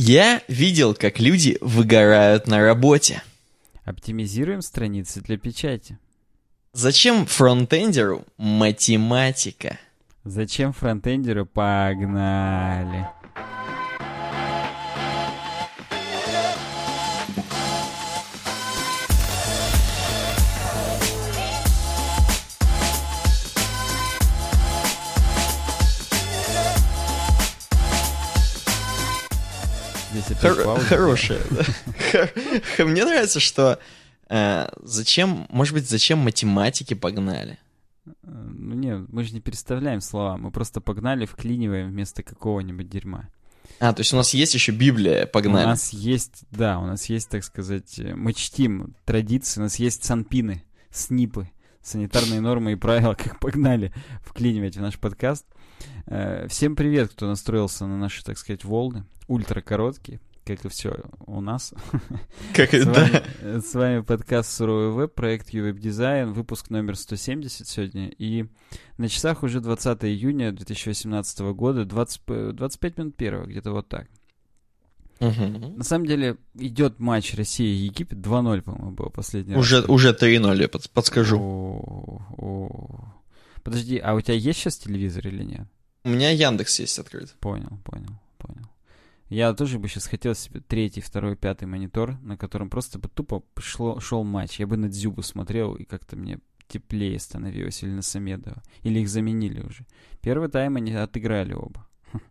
Я видел, как люди выгорают на работе. Оптимизируем страницы для печати. Зачем фронтендеру математика? Зачем фронтендеру погнали? Хор- пауза. Хорошая. да. Хор- Мне нравится, что э, зачем, может быть, зачем математики погнали? Ну не, мы же не переставляем слова, мы просто погнали, вклиниваем вместо какого-нибудь дерьма. А, то есть у нас есть еще Библия, У погнали. нас есть, да, у нас есть, так сказать, э, мы чтим традиции, у нас есть санпины, снипы, санитарные нормы и правила, как погнали вклинивать в наш подкаст. Э, Всем привет, кто настроился на наши, так сказать, волны, ультракороткие, как и все у нас. Как, С да. вами, э, с вами подкаст «Суровый веб», проект UWeb Design, выпуск номер 170 сегодня. И на часах уже 20 июня 2018 года, 20, п- 25 минут первого, где-то вот так. Мгм. На самом деле идет матч Россия и Египет 2-0, по-моему, был последний раз. Уже, уже 3-0, я под- подскажу. О, о. Подожди, а у тебя есть сейчас телевизор или нет? У меня Яндекс есть открыт. Понял, понял, понял. Я тоже бы сейчас хотел себе третий, второй, пятый монитор, на котором просто бы тупо шло, шел матч. Я бы на Дзюбу смотрел, и как-то мне теплее становилось, или на Самедова. Или их заменили уже. Первый тайм они отыграли оба.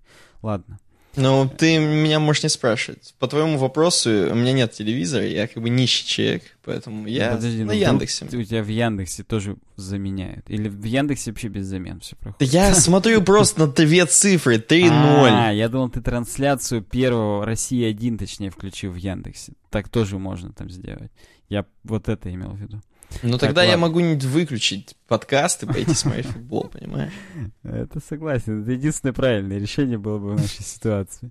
Ладно. Ну, ты меня можешь не спрашивать. По твоему вопросу, у меня нет телевизора, я как бы нищий человек, поэтому я Подожди, на ну Яндексе. У тебя в Яндексе тоже заменяют. Или в Яндексе вообще без замен все Да проходит. я смотрю просто на две цифры, 3-0. А, я думал, ты трансляцию первого России-1, точнее, включил в Яндексе. Так тоже можно там сделать. Я вот это имел в виду. Ну Так, тогда я ладно. могу не выключить подкаст и пойти смотреть футбол, понимаешь? Это согласен. Это единственное правильное решение было бы в нашей ситуации.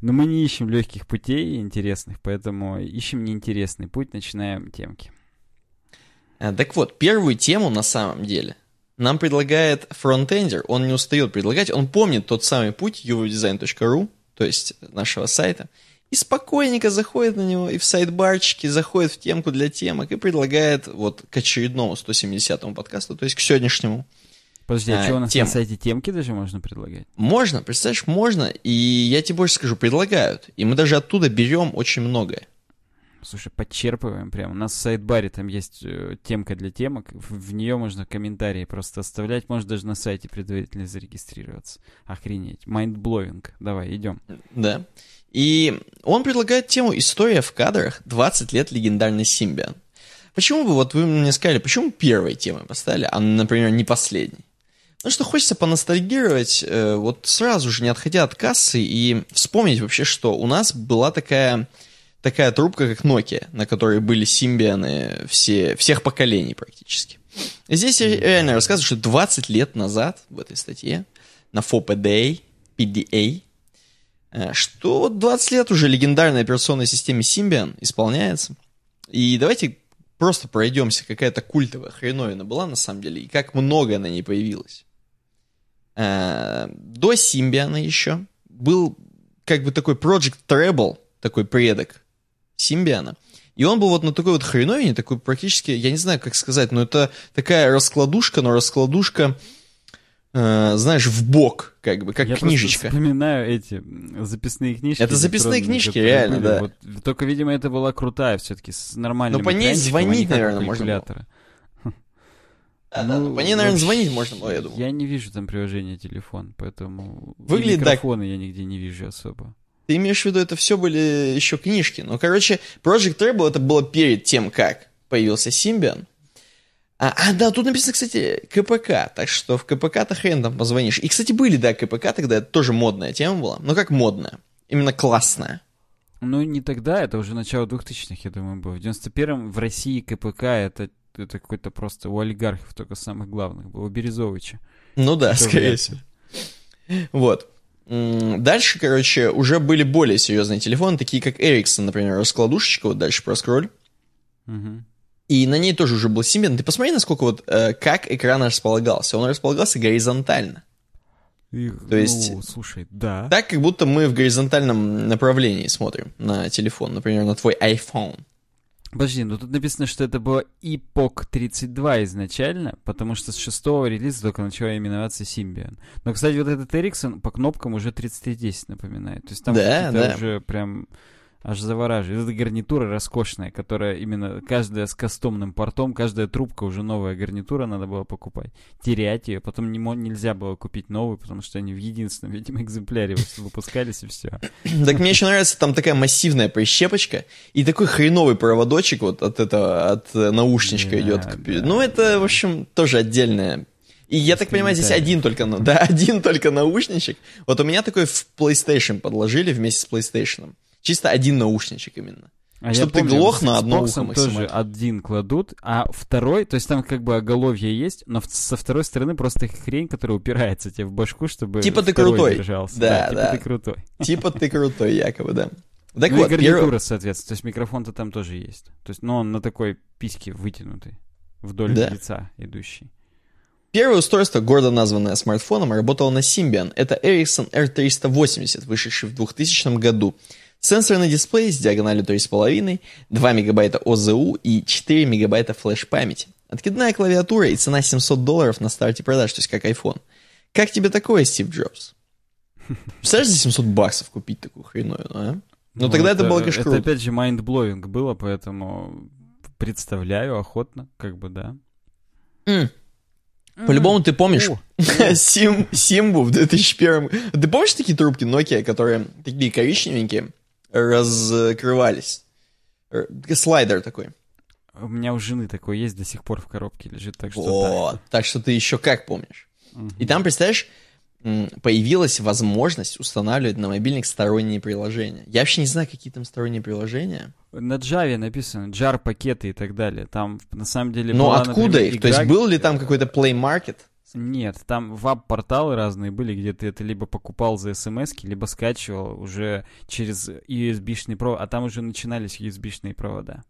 Но мы не ищем легких путей интересных, поэтому ищем неинтересный путь, начинаем темки. А, Так вот, первую тему на самом деле нам предлагает фронтендер, он не устает предлагать, он помнит тот самый путь uwebdesign.ru, то есть нашего сайта, и спокойненько заходит на него, и в sidebar чике заходит в темку для темок и предлагает вот к очередному 170-му подкасту, то есть к сегодняшнему. Подожди, а, А, что у нас тема. на сайте темки даже можно предлагать? Можно, представляешь, можно, и я тебе больше скажу, предлагают, и мы даже оттуда берем очень многое. Слушай, подчерпываем прям. У нас в sidebar е там есть э, темка для темок. В, нее можно комментарии просто оставлять. Можно даже на сайте предварительно зарегистрироваться. Охренеть. Mind-blowing. Давай, идем. Да. И он предлагает тему «История в кадрах. 20 лет легендарный Симбиан». Почему бы, вот вы мне сказали, почему первой темой поставили, а, например, не последней? Потому что хочется поностальгировать, э, вот сразу же, не отходя от кассы, и вспомнить вообще, что у нас была такая, такая трубка, как Nokia, на которой были симбианы все, всех поколений практически. И здесь ре- реально рассказывают, что 20 лет назад в этой статье на FOPDA, PDA, что вот 20 лет уже легендарной операционной системе Symbian исполняется. И давайте просто пройдемся, какая-то культовая хреновина была на самом деле, и как много на ней появилось. Э, До Symbian еще был как бы такой Project Treble, такой предок Symbian. И он был вот на такой вот хреновине, такой практически, я не знаю, как сказать, но это такая раскладушка, но раскладушка, э, знаешь, в бок, как бы, как Я книжечка. вспоминаю эти записные книжки. Это записные книжки, реально, были. да. Вот, только, видимо, это была крутая все-таки, с нормальным Ну, по ней а звонить, у наверное, можно было. калькулятора. Да, да, ну, по ней, наверное, вообще, звонить можно было, я думаю. Я не вижу там приложения телефон, поэтому... Выглядит так. микрофоны я нигде не вижу особо. Ты имеешь в виду, это все были еще книжки. Ну, короче, Project Treble это было перед тем, как появился Symbian. А, а, да, тут написано, кстати, КПК, так что в КПК-то хрен там позвонишь. И, кстати, были, да, КПК тогда, это тоже модная тема была. Но как модная? Именно классная. Ну, не тогда, это уже начало 2000-х, я думаю, было. В 91-м в России КПК это, это какой-то просто у олигархов только самых главных был, у Березовича. Ну да, Это скорее всего. Вот. Дальше, короче, уже были более серьезные телефоны, такие как Ericsson, например, раскладушечка, вот дальше проскроль. Мгм. И на ней тоже уже был Symbian. Ты посмотри, насколько вот, э, как экран располагался. Он располагался горизонтально. И, То есть- ну, слушай, да. Так, как будто мы в горизонтальном направлении смотрим на телефон, например, на твой iPhone. Подожди, ну тут написано, что это было Epoch 32 изначально, потому что с шестого релиза только начала именоваться Symbian. Но, кстати, вот этот Ericsson по кнопкам уже 3310 напоминает. То есть там Да, да. уже прям аж завораживает. Это гарнитура роскошная, которая именно каждая с кастомным портом, каждая трубка уже новая гарнитура надо было покупать. Терять ее, потом не, нельзя было купить новую, потому что они в единственном, видимо, экземпляре выпускались и все. Так мне еще нравится, там такая массивная прищепочка и такой хреновый проводочек вот от этого, от э, наушничка идет. Ну, это, в общем, тоже отдельное. И я так понимаю, здесь один только, да, один только наушничек. Вот у меня такой в PlayStation подложили вместе с PlayStation. Чисто один наушничек именно. А Чтоб я ты помню, глох на одно ухо тоже один кладут, а второй, то есть там как бы оголовье есть, но со второй стороны просто хрень, которая упирается тебе в башку, чтобы Типа ты крутой. держался. Да, типа да. ты крутой. Типа ты крутой, якобы, да. Так ну вот, и гарнитура, первый- соответственно, то есть микрофон-то там тоже есть. То есть, но он на такой письке вытянутый, вдоль Да. лица идущий. Первое устройство, гордо названное смартфоном, работало на Symbian. Это Ericsson R380, вышедший в 2000 году. Сенсорный дисплей с диагональю 3,5, 2 мегабайта ОЗУ и 4 мегабайта флеш-памяти. Откидная клавиатура и цена 700 долларов на старте продаж, то есть как iPhone. Как тебе такое, Стив Джобс? Представляешь, за 700 баксов купить такую хреновину, а? Ну, тогда это было, конечно, Это опять же mind-blowing было, поэтому представляю охотно, как бы, да. М. По-любому ты помнишь Сим, Симбу в 2001 Ты помнишь такие трубки Nokia, которые такие коричневенькие, раскрывались? Р- Слайдер такой. У меня у жены такой есть, до сих пор в коробке лежит, так что да. Вот. Так что ты еще как помнишь. Мгм. И там, представляешь, появилась возможность устанавливать на мобильник сторонние приложения. Я вообще не знаю, какие там сторонние приложения. На Java написано jar пакеты и так далее. Там на самом деле. Но была, откуда например, их? То есть игра- был ли там какой-то Play Market? Нет, там веб-порталы разные были, где ты это либо покупал за смс либо скачивал уже через USB-шный провод, а там уже начинались USB-шные провода.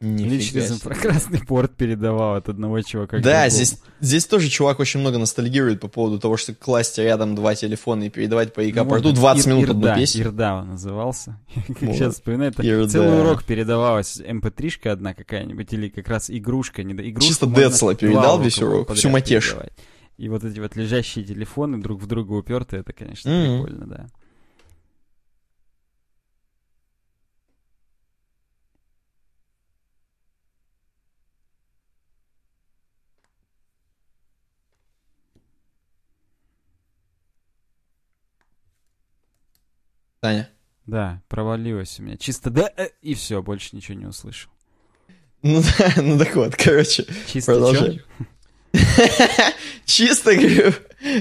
Или Нифига через себе. инфракрасный порт передавал от одного чувака Да, здесь, здесь тоже чувак очень много ностальгирует по поводу того, что класть рядом два телефона и передавать по Ну, ИК-порту вот 20 Ир- минут одну Ирда, песню. Ирда он назывался. Как Вот. сейчас вспоминаю, это Ирда. целый урок передавалась mp3-шка одна какая-нибудь, или как раз игрушка. Не, игрушку Чисто Децла передал весь урок, всю матешу. передавать. И вот эти вот лежащие телефоны друг в друга уперты, это, конечно, Мгм. прикольно, да. Таня. Да, провалилось у меня. Чисто да, э, и все, больше ничего не услышал. Ну да, ну так вот, короче, Чисто продолжай. чё? Чисто, говорю,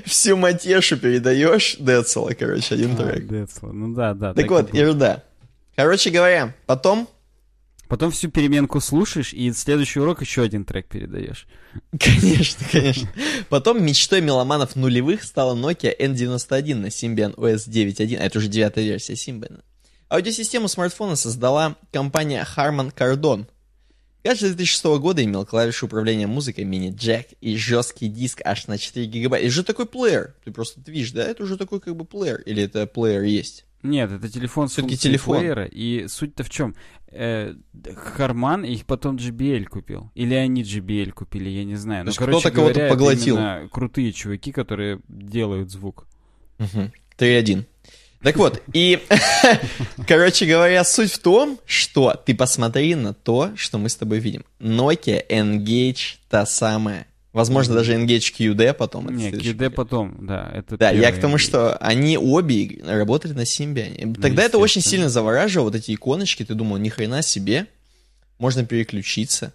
всю матешу передаешь Децела, короче, один А, трек. Децла. Ну да, да. Так вот. Ирда. Короче говоря, потом, Потом всю переменку слушаешь, и следующий урок еще один трек передаешь. конечно, конечно, потом мечтой меломанов нулевых стала Nokia N91 на Symbian OS 9.1, а это уже девятая версия Symbian. Аудиосистему смартфона создала компания Harman Kardon. Гаджет 2006 года имел клавишу управления музыкой мини-джек и жесткий диск аж на 4 гигабайта. Это же такой плеер. Ты просто видишь, да? Это уже такой как бы плеер. Или это плеер есть? Нет, это телефон с функцией телефон. плеера, и суть-то в чем? Э, Харман их потом JBL купил. Или они JBL купили, я не знаю. Но, кто-то кого-то поглотил. крутые чуваки, которые делают звук. Угу. 3-1. Так вот, и, короче говоря, суть в том, что ты посмотри на то, что мы с тобой видим. Nokia Engage та самая. Возможно, даже Engage QD потом. Не, QD потом, да. Это Да, я к тому, что они обе работали на Symbian. Тогда это очень сильно завораживало, вот эти иконочки. Ты думал, ни хрена себе, можно переключиться,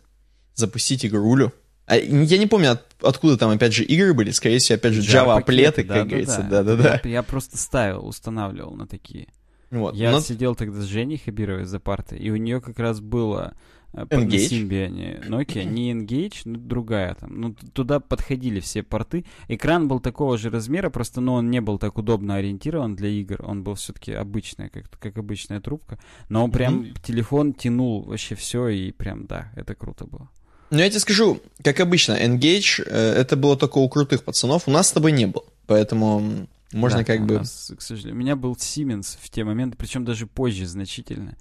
запустить игрулю. А, я не помню, от- откуда там, опять же, игры были. Скорее всего, опять же, Java-аплеты, Java-пакеты, как говорится. Да-да-да. Я, я просто ставил, устанавливал на такие. Вот. Я Но- сидел тогда с Женей Хабировой за партой, и у нее как раз было э, по- на Engage? Symbian Nokia, не Engage, но другая там. Ну, туда подходили все порты. Экран был такого же размера, просто, ну, он не был так удобно ориентирован для игр. Он был все-таки обычная, как, как обычная трубка. Но прям телефон тянул вообще все, и прям, да, это круто было. Ну, я тебе скажу, как обычно, Engage, э, это было только у крутых пацанов, у нас с тобой не было. Поэтому Можно Да, как бы... нас, к сожалению. У меня был Siemens в те моменты, причем даже позже значительно.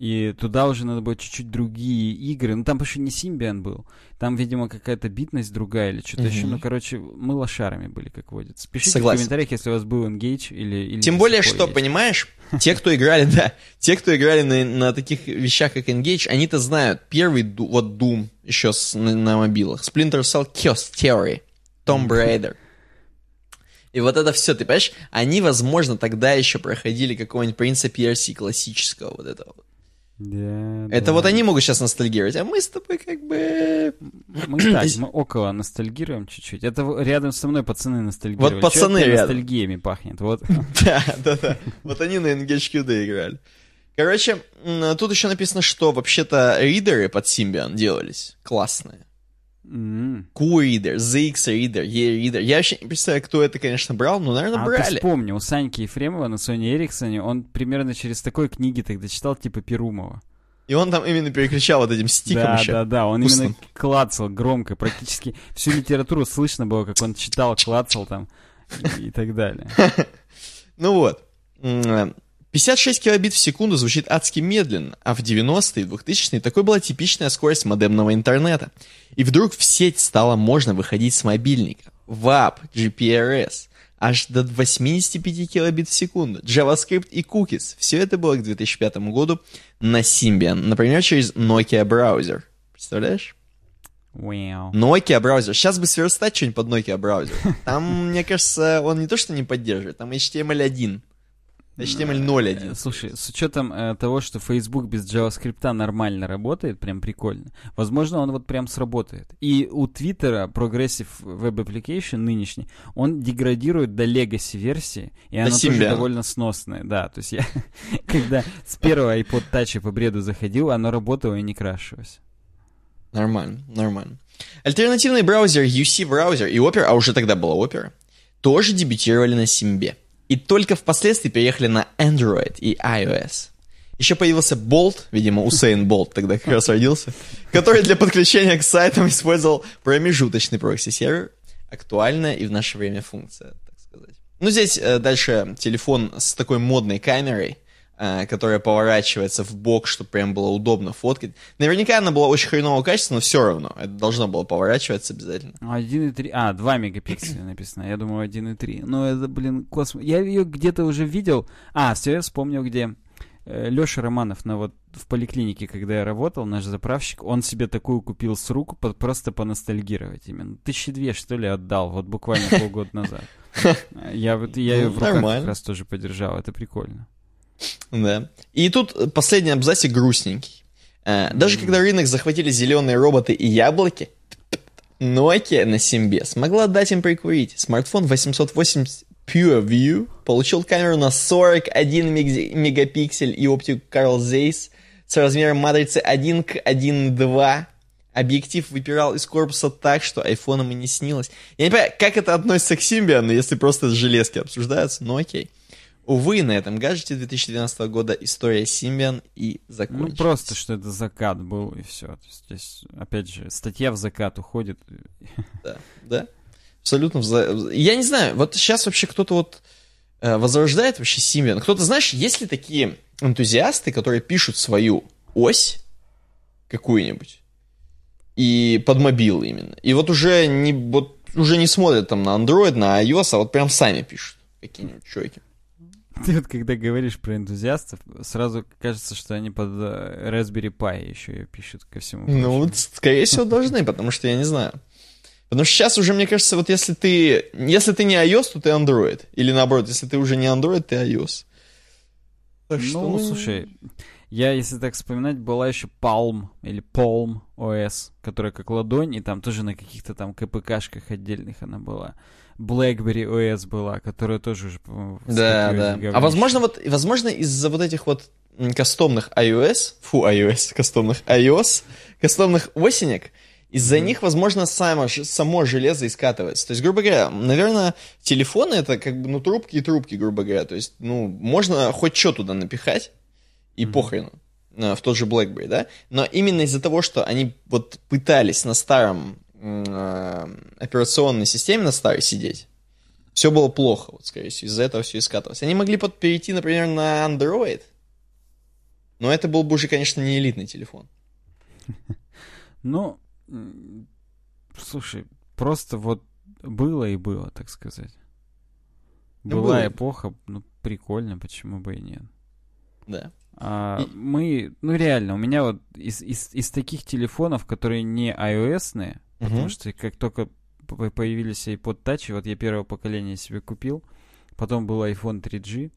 И туда уже надо было чуть-чуть другие игры. Ну, там почти не Symbian был. Там, видимо, какая-то битность другая или что-то еще. Мгм. Ну, короче, мы лошарами были, как водится. Пишите Согласен. в комментариях, если у вас был Engage или... или Тем более, что, есть. понимаешь, те, кто играли, да, те, кто играли на, на таких вещах, как Engage, они-то знают. Первый, вот Doom, еще с- на, на мобилах, Splinter Cell, Chaos Theory, Tomb Raider. И вот это все, ты понимаешь, они, возможно, тогда еще проходили какого-нибудь принца Персии классического вот этого. Да, Это да. вот они могут сейчас ностальгировать, а мы с тобой как бы... Мы так, мы около ностальгируем чуть-чуть. Это рядом со мной пацаны ностальгируют. Вот пацаны рядом. ностальгиями пахнет. Вот. Да, да, да. Вот они на Engage QD играли. Короче, тут еще написано, что вообще-то ридеры под Symbian делались классные. М. Q-ридер, ZX-ридер, E-ридер. Я вообще не представляю, кто это, конечно, брал, но, наверное, А ты брали. вспомни, у Саньки Ефремова на Sony Эриксоне, он примерно через такой книги тогда читал, типа Перумова. И он там именно переключал вот этим стиком Да, еще. да, да, он вкусным. именно клацал громко, практически всю литературу слышно было, как он читал, клацал там и, и так далее. Ну вот. М, 56 килобит в секунду звучит адски медленно, а в 90-е и 2000-е такой была типичная скорость модемного интернета. И вдруг в сеть стало можно выходить с мобильника. WAP, GPRS, аж до 85 килобит в секунду, JavaScript и cookies. Все это было к 2005 году на Symbian, например, через Nokia браузер. Представляешь? Вау. Nokia браузер. Сейчас бы сверстать что-нибудь под Nokia браузер. Там, мне кажется, он не то что не поддерживает, там HTML1. HTML 0.1. Э, Слушай, с учетом э, того, что Facebook без JavaScript нормально работает, прям прикольно, возможно, он вот прям сработает. И у Твиттера Progressive Web Application нынешний, он деградирует до legacy версии, и она тоже довольно сносная. Да, то есть я, когда с первого iPod Touch по бреду заходил, оно работало и не крашилось. Нормально, нормально. Альтернативный браузер UC Browser и Opera, а уже тогда была Opera, тоже дебютировали на Симбе. И только впоследствии переехали на Android и iOS. Еще появился Bolt, видимо, Усейн Болт тогда как раз родился, который для подключения к сайтам использовал промежуточный прокси-сервер. Актуальная и в наше время функция, так сказать. Ну, здесь э, дальше телефон с такой модной камерой, которая поворачивается в бок, чтобы прям было удобно фоткать. Наверняка она была очень хренового качества, но все равно это должно было поворачиваться обязательно. 1,3, а, 2 мегапикселя написано, я думаю 1,3. Ну это, блин, космос. Я ее где-то уже видел. А, все, я вспомнил, где. Леша Романов, на вот в поликлинике, когда я работал, наш заправщик, он себе такую купил с рук, по- просто поностальгировать именно. Тысячи две, что ли, отдал, вот буквально полгода назад. Я вот я ее Ну, в руках как раз тоже подержал, это прикольно. Да. И тут э, последний абзацик грустненький. Э, Даже когда рынок захватили зеленые роботы и яблоки, Nokia на Симбе смогла дать им прикурить. Смартфон 880 Pure View получил камеру на 41 мег- мегапиксель и оптику Carl Zeiss с размером матрицы 1 к 1.2. Объектив выпирал из корпуса так, что айфоном и не снилось. Я не понимаю, как это относится к Symbian, если просто железки обсуждаются, но окей. Увы, на этом гаджете 2012 года история Symbian и Ну, закончилась. просто, что это закат был, и все. Здесь, опять же, статья в закат уходит. Да, да. Абсолютно. вза- Я не знаю, вот сейчас вообще кто-то вот э, возрождает вообще Symbian. Кто-то, знаешь, есть ли такие энтузиасты, которые пишут свою ось какую-нибудь и под мобил именно. И вот уже не, вот уже не смотрят там на Android, на iOS, а вот прям сами пишут какие-нибудь чуваки. Ты вот когда говоришь про энтузиастов, сразу кажется, что они под э, Raspberry Pi еще ее пишут ко всему. Ну, вот, скорее всего, должны, потому что я не знаю. Потому что сейчас уже, мне кажется, вот если ты, если ты не iOS, то ты Android. Или наоборот, если ты уже не Android, ты iOS. Так что, Ну, слушай, я, если так вспоминать, была еще Palm или Palm OS, которая как ладонь, и там тоже на каких-то там КПКшках отдельных она была. BlackBerry OS была, которая тоже уже, по-моему, Да, да. А возможно, вот, возможно, из-за вот этих вот кастомных iOS, фу, iOS, кастомных iOS, кастомных осенек, из-за Мгм. них, возможно, само, само железо и скатывается. То есть, грубо говоря, наверное, телефоны это как бы, ну, трубки и трубки, грубо говоря. То есть, ну, можно хоть что туда напихать, и Мгм. похрену, э, в тот же BlackBerry, да? Но именно из-за того, что они вот пытались на старом операционной системе, на старой сидеть, все было плохо, вот, скорее всего, из-за этого все и скатывалось. Они могли под перейти, например, на Android, но это был бы уже, конечно, не элитный телефон. Ну, слушай, просто вот было и было, так сказать. Ну, Была было. эпоха, ну, прикольно, почему бы и нет. Да. А И- мы, ну реально, у меня вот из, из, из таких телефонов, которые не iOS-ные, потому Мгм. что как только появились iPod Touch, вот я первого поколения себе купил, потом был iPhone 3G,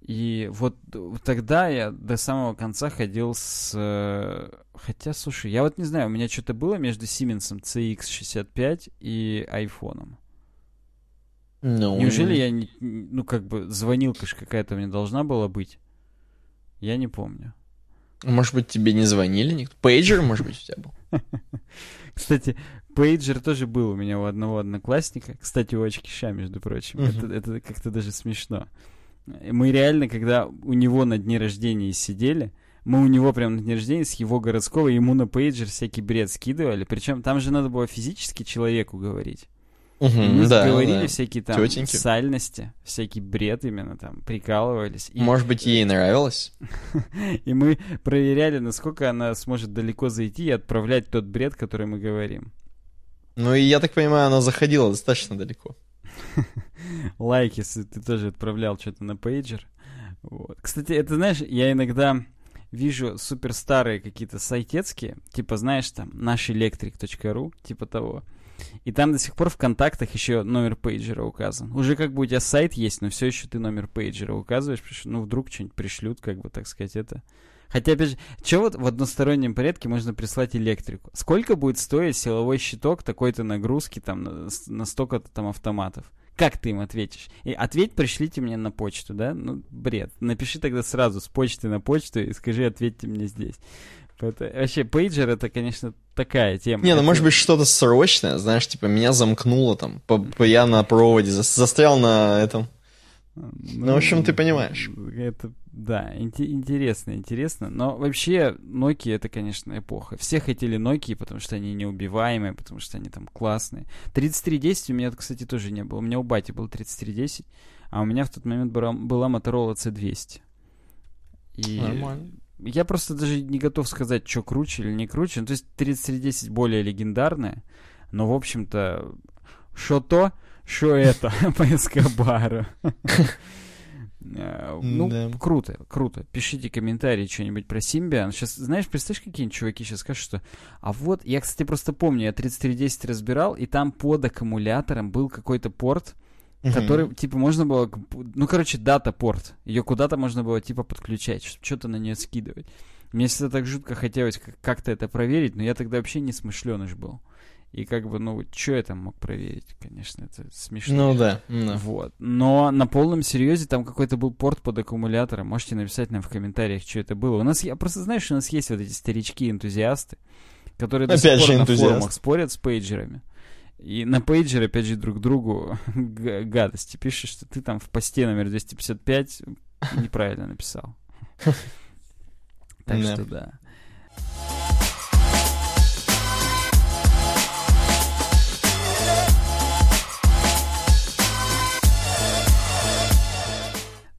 и вот тогда я до самого конца ходил с... э, Хотя, слушай, я вот не знаю, у меня что-то было между Siemens CX65 и айфоном. Ну, Неужели я, не, ну, как бы, звонилка ж какая-то меня должна была быть? Я не помню. Может быть, тебе не звонили никто? Пейджер, может быть, у тебя был? Кстати, пейджер тоже был у меня у одного одноклассника. Кстати, у очкиша, между прочим. Мгм. Это, это как-то даже смешно. Мы реально, когда у него на дне рождения сидели, мы у него прям на дне рождения с его городского ему на пейджер всякий бред скидывали. Причем там же надо было физически человеку говорить. И Мгм, мы да, говорили да. всякие там Тётеньки. сальности, всякий бред именно там, прикалывались. И, Может быть, ей нравилось? и мы проверяли, насколько она сможет далеко зайти и отправлять тот бред, который мы говорим. Ну, и я так понимаю, она заходила достаточно далеко. лайк, если ты тоже отправлял что-то на пейджер. Вот. Кстати, это знаешь, я иногда вижу супер старые какие-то сайтецкие, типа, знаешь, там, naschelectric.ru, типа того. И там до сих пор в контактах еще номер пейджера указан. Уже как бы у тебя сайт есть, но все еще ты номер пейджера указываешь, потому что, ну, вдруг что-нибудь пришлют, как бы, так сказать, это. Хотя, опять же, что вот в одностороннем порядке можно прислать электрику? Сколько будет стоить силовой щиток такой-то нагрузки там на, на столько-то там автоматов? Как ты им ответишь? И ответь, пришлите мне на почту, да? Ну, бред. Напиши тогда сразу с почты на почту и скажи, ответьте мне здесь. Вообще, пейджер это, конечно, такая тема. Не, ну может быть что-то срочное, знаешь, типа меня замкнуло там, по- я на проводе, зас- застрял на этом. Ну, в общем, ты понимаешь. Это, да, инте- интересно, интересно. Но вообще, Nokia это, конечно, эпоха. Все хотели Nokia, потому что они неубиваемые, потому что они там классные. 3310 у меня, кстати, тоже не было. У меня у бати был 3310, а у меня в тот момент была, была Motorola C200. И Нормально. Я просто даже не готов сказать, что круче или не круче. Ну, то есть 3310 более легендарная, но, в общем-то, что то, что это по Эскобару. Э, Ну, Да. круто, круто. Пишите комментарии что-нибудь про Симбиан. Сейчас, знаешь, представляешь, какие-нибудь чуваки сейчас скажут, что... А вот, я, кстати, просто помню, я 3310 разбирал, и там под аккумулятором был какой-то порт, Мгм. который, типа, можно было... Ну, короче, дата-порт. Ее куда-то можно было, типа, подключать, чтобы что-то на нее скидывать. Мне всегда так жутко хотелось как- как-то это проверить, но я тогда вообще не смышленыш был. И как бы, ну, что я там мог проверить? Конечно, это смешно. Ну да, да. Вот. Но на полном серьезе там какой-то был порт под аккумулятором. Можете написать нам в комментариях, что это было. У нас, я просто знаешь, у нас есть вот эти старички-энтузиасты, которые до Опять сих же пор на энтузиаст. форумах спорят с пейджерами. И на пейджер, опять же, друг другу гадости пишешь, что ты там в посте номер 255 неправильно написал. Так что да.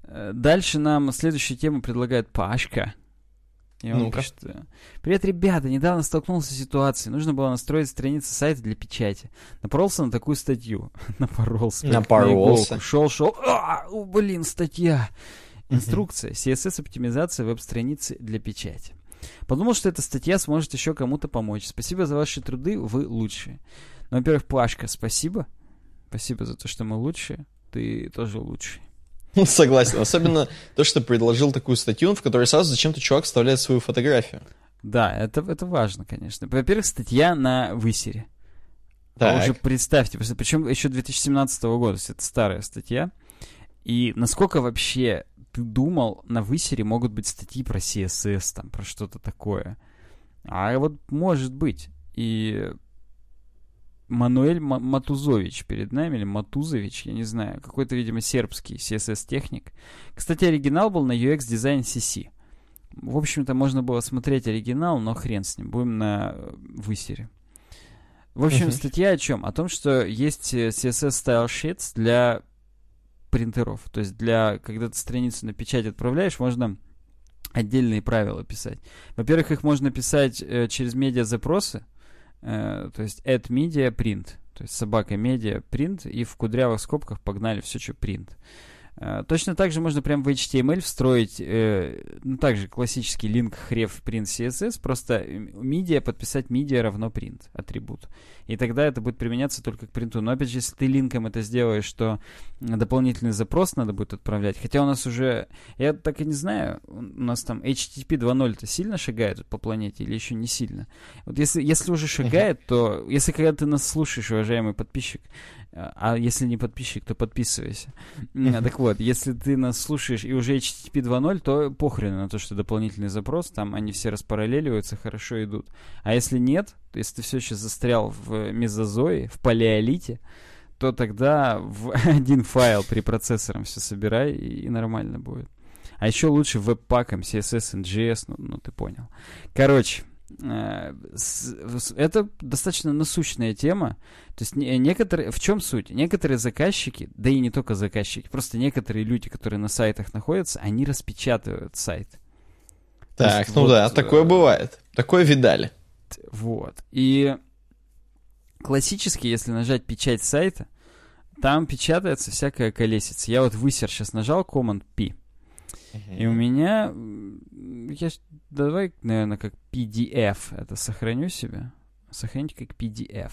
Э, Дальше нам следующую тему предлагает Пашка. И он Ну-ка. пишет, э, Привет, ребята, недавно столкнулся с ситуацией. Нужно было настроить страницу сайта для печати. Напоролся на такую статью. Напоролся. на Напоролся. Шел, шел. А, у, блин, статья. Инструкция. CSS-оптимизация веб-страницы для печати. Подумал, что эта статья сможет еще кому-то помочь. Спасибо за ваши труды, вы лучшие. Ну, во-первых, Пашка, спасибо. Спасибо за то, что мы лучшие. Ты тоже лучший. Ну, Согласен. Особенно то, что предложил такую статью, в которой сразу зачем-то чувак вставляет свою фотографию. Да, это, это важно, конечно. Во-первых, статья на высере. А Так. уже представьте, причем еще 2017 года, это старая статья. И насколько вообще ты думал, на высере могут быть статьи про CSS, там, про что-то такое. А вот может быть. И Мануэль Ма- Матузович перед нами, или Матузович, я не знаю, какой-то, видимо, сербский CSS-техник. Кстати, оригинал был на UX Design CC. В общем-то, можно было смотреть оригинал, но хрен с ним, будем на э, высере. В общем, статья о чем? О том, что есть э, CSS Style Sheets для принтеров. То есть для, когда ты страницу на печать отправляешь, можно отдельные правила писать. Во-первых, их можно писать э, через медиа-запросы, э, то есть add media print, то есть собака медиа print, и в кудрявых скобках погнали все, что print. Э, точно так же можно прям в HTML встроить, э, ну, также классический link href print CSS, просто media подписать media равно print атрибут. И тогда это будет применяться только к принту. Но опять же, если ты линком это сделаешь, что дополнительный запрос надо будет отправлять. Хотя у нас уже, я так и не знаю, у нас там HTTP 2.0-то сильно шагает по планете или еще не сильно? Вот если, если уже шагает, то если когда ты нас слушаешь, уважаемый подписчик, а если не подписчик, то подписывайся. Так вот, если ты нас слушаешь и уже HTTP 2.0, то похрен на то, что дополнительный запрос, там они все распараллеливаются, хорошо идут. А если нет, то если ты все еще застрял в мезозое, в палеолите, то тогда в один файл при процессором все собирай, и, и нормально будет. А еще лучше веб-паком CSS, NGS, ну, ну ты понял. Короче, это достаточно насущная тема. То есть некоторые, в чем суть? Некоторые заказчики, да и не только заказчики, просто некоторые люди, которые на сайтах находятся, они распечатывают сайт. Так, есть, ну вот, да, такое э, бывает. Такое видали. Вот. И классически, если нажать печать сайта, там печатается всякая колесица. Я вот высер сейчас нажал Command P. И у меня... Я, давай, наверное, как PDF это сохраню себе. Сохранить как PDF.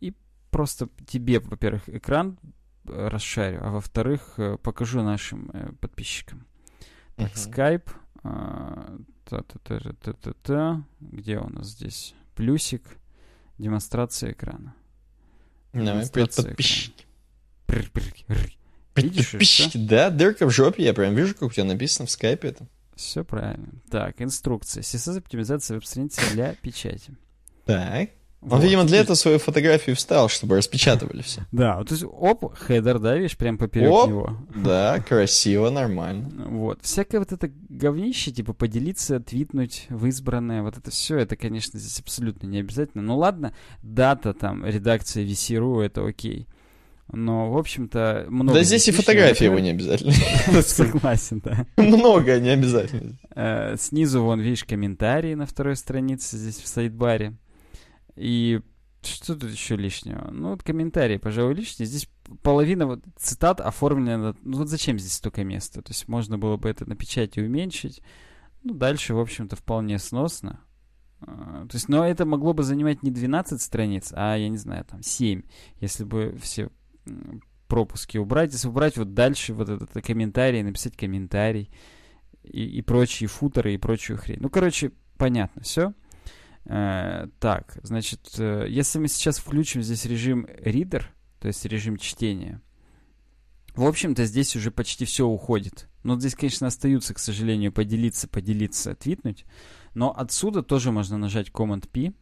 И просто тебе, во-первых, экран э, расшарю, а во-вторых, э, покажу нашим э, подписчикам. Так, Skype. А, та-та-та-та-та-та. Где у нас здесь? Плюсик. Демонстрация экрана. Давай, подписчики. Видишь, да, дырка в жопе, я прям вижу, как у тебя написано в скайпе это. Все правильно. Так, инструкция. CSS-оптимизация веб-страницы для печати. Так. Он, вот. видимо, для этого свою фотографию вставил, чтобы распечатывали все. Да, то есть, оп, хедер, да, видишь, прям поперек оп, него. Да, красиво, нормально. Вот. Всякое вот это говнище, типа, поделиться, твитнуть в избранное, вот это все, это, конечно, здесь абсолютно не обязательно. Ну ладно, дата там, редакция VC.ru, это окей. Но, в общем-то, много... Да здесь и фотографии его не обязательно. Согласен, да. Много не обязательно. Э, снизу, вон, видишь, комментарии на второй странице здесь в sidebar е. И что тут еще лишнего? Ну, вот комментарии, пожалуй, лишние. Здесь половина вот цитат оформлена... Ну, вот зачем здесь столько места? То есть можно было бы это на печати уменьшить. Ну, дальше, в общем-то, вполне сносно. А, то есть, но это могло бы занимать не 12 страниц, а, я не знаю, там, 7, если бы все пропуски убрать. Если убрать вот дальше вот этот комментарий, написать комментарий и, и прочие футеры и прочую хрень. Ну, короче, понятно, все. Э, так, значит, э, если мы сейчас включим здесь режим reader, то есть режим чтения, в общем-то, здесь уже почти все уходит. Но здесь, конечно, остаются, к сожалению, поделиться, поделиться, твитнуть. Но отсюда тоже можно нажать Command-P.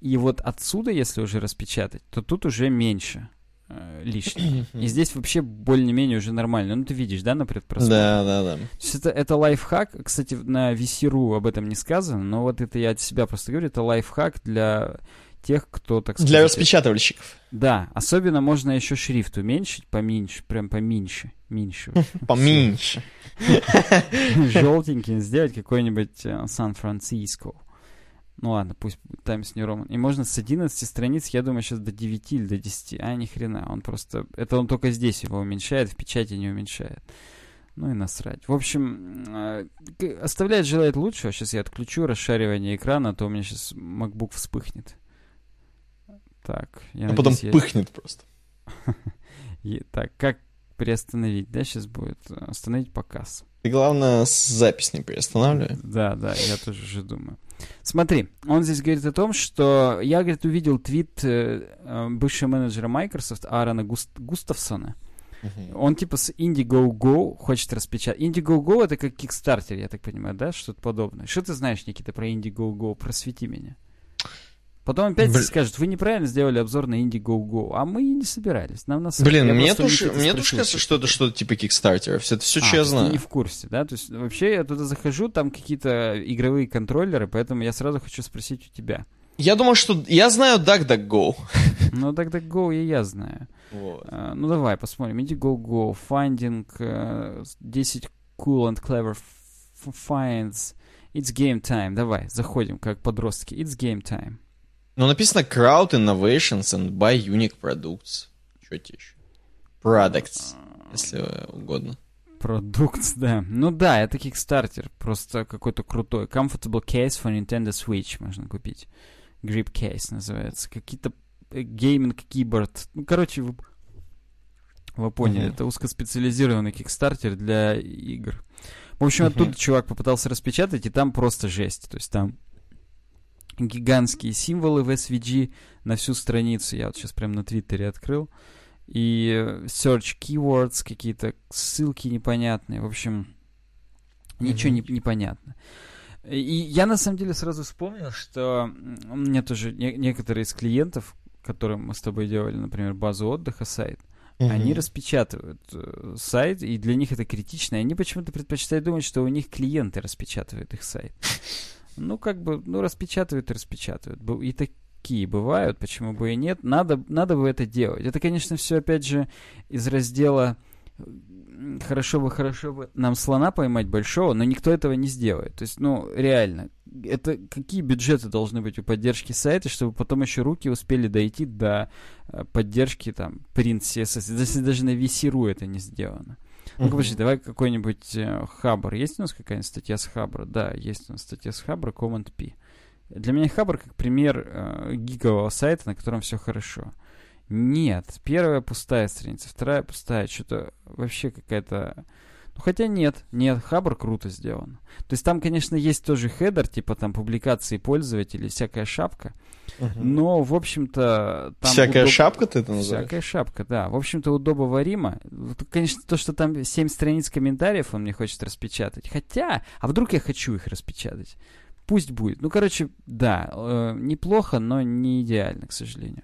И вот отсюда, если уже распечатать, то тут уже меньше э. И здесь вообще более-менее уже нормально. Ну, ты видишь, да, на предпросмотре? Да, да, да. То есть это, это лайфхак. Кстати, на VC.ru об этом не сказано, но вот это я от себя просто говорю. Это лайфхак для тех, кто, так сказать... Для распечатывальщиков. Да, особенно можно еще шрифт уменьшить, поменьше, прям поменьше, меньше. Поменьше. Желтенький сделать какой-нибудь э, Сан-Франциско. Ну ладно, пусть Times New Roman. И можно с 11 страниц, я думаю, сейчас до 9 или до 10. А, ни хрена. Он просто... Это он только здесь его уменьшает, в печати не уменьшает. Ну и насрать. В общем, э, оставляет желать лучшего. Сейчас я отключу расшаривание экрана, а то у меня сейчас MacBook вспыхнет. Так, я А надеюсь, потом я... пыхнет просто. Так, как приостановить, да, сейчас будет? Остановить показ. Ты, главное, запись не приостанавливай. Да, да, я тоже уже думаю. Смотри, он здесь говорит о том, что я, говорит, увидел твит э, э бывшего менеджера Microsoft Аарона Густ, Густавсона. Uh-huh. Он типа с Indiegogo хочет распечатать. Indiegogo это как Kickstarter, я так понимаю, да? Что-то подобное. Что ты знаешь, Никита, про Indiegogo? Просвети меня. Потом опять Бл... скажут, вы неправильно сделали обзор на Indiegogo, а мы и не собирались. Нам на Блин, мне тоже, мне тоже кажется, что это что-то типа Kickstarter. Все, это все, а, знаю. Ты не в курсе, да? То есть вообще я туда захожу, там какие-то игровые контроллеры, поэтому я сразу хочу спросить у тебя. Я думаю, что... Я знаю DuckDuckGo. Ну, DuckDuckGo и я знаю. Вот. А, ну, давай посмотрим. Иди Go-Go, Finding, uh, 10 cool and clever finds. It's game time. Давай, заходим, как подростки. It's game time. Ну, написано Crowd Innovations and Buy Unique Products. Что тебе еще? Products, если угодно. Продукт, да. Ну да, это Kickstarter. Просто какой-то крутой. Comfortable case for Nintendo Switch можно купить. Grip case называется. Какие-то гейминг keyboard. Ну, короче, вы, вы поняли, Мгм. это узкоспециализированный Kickstarter для игр. В общем, Мгм. оттуда чувак попытался распечатать, и там просто жесть. То есть там гигантские символы в SVG на всю страницу. Я вот сейчас прям на Твиттере открыл. И search keywords, какие-то ссылки непонятные. В общем, ничего не, непонятно. И я на самом деле сразу вспомнил, что у меня тоже не- некоторые из клиентов, которым мы с тобой делали, например, базу отдыха сайт, они Мгм. распечатывают э, сайт, и для них это критично. И они почему-то предпочитают думать, что у них клиенты распечатывают их сайт. Ну, как бы, ну, распечатывают и распечатывают. И такие бывают, почему бы и нет. Надо, надо бы это делать. Это, конечно, все, опять же, из раздела хорошо бы, хорошо бы нам слона поймать большого, но никто этого не сделает. То есть, ну, реально, это какие бюджеты должны быть у поддержки сайта, чтобы потом еще руки успели дойти до э, поддержки там CSS, если даже на VC.ru это не сделано. Ну, подожди, давай какой-нибудь э, Хабр. Есть у нас какая-нибудь статья с Хабра? Да, есть у нас статья с Хабра, Command P. Для меня Хабр как пример э, гигового сайта, на котором все хорошо. Нет, первая пустая страница, вторая пустая, что-то вообще какая-то... Ну, хотя нет, нет, Хабр круто сделан. То есть там, конечно, есть тоже хедер, типа там публикации пользователей, всякая шапка, Мгм. но, в общем-то... там Всякая удоб- шапка ты это называешь? Всякая шапка, да. В общем-то, удобоваримо. Конечно, то, что там 7 страниц комментариев он мне хочет распечатать. Хотя, а вдруг я хочу их распечатать? Пусть будет. Ну, короче, да, э, неплохо, но не идеально, к сожалению.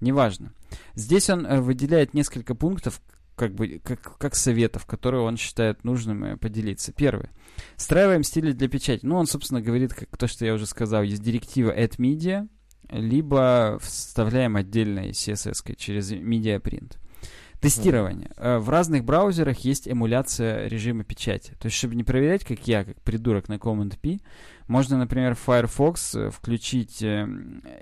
Неважно. Здесь он э, выделяет несколько пунктов, как бы, как, как советов, которые он считает нужным э, поделиться. Первый. Встраиваем стили для печати. Ну, он, собственно, говорит, как то, что я уже сказал, есть директива add media, либо вставляем отдельной CSS через Media Print. Тестирование. Э, В разных браузерах есть эмуляция режима печати. То есть, чтобы не проверять, как я, как придурок на Command P, можно, например, в Firefox э, включить э,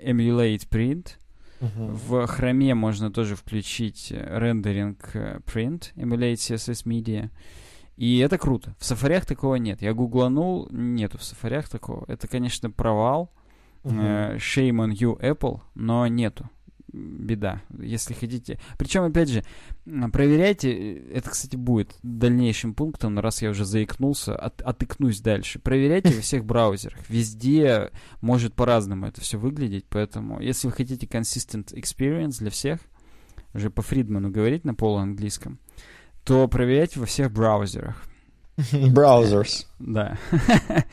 Emulate Print. В Chrome можно тоже включить э, Rendering э, Print, Emulate CSS Media. И это круто. В сафарях такого нет. Я гугланул, нету в сафарях такого. Это, конечно, провал. Э, Shame on you, Apple, но нету. Беда. Если хотите. Причем, опять же, проверяйте. э, Это, кстати, будет дальнейшим пунктом, раз я уже заикнулся, от- отыкнусь дальше. Проверяйте во всех браузерах. Везде может по-разному это все выглядеть. Поэтому, если вы хотите consistent experience для всех, уже по Фридману говорить на полуанглийском, то проверяйте во всех браузерах. Браузерс. Да.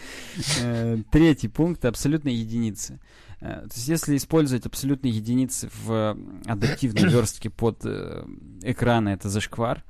Э, Третий пункт — абсолютные единицы. Э, То есть если использовать абсолютные единицы в м, адаптивной верстке под э, экраны, это зашквар,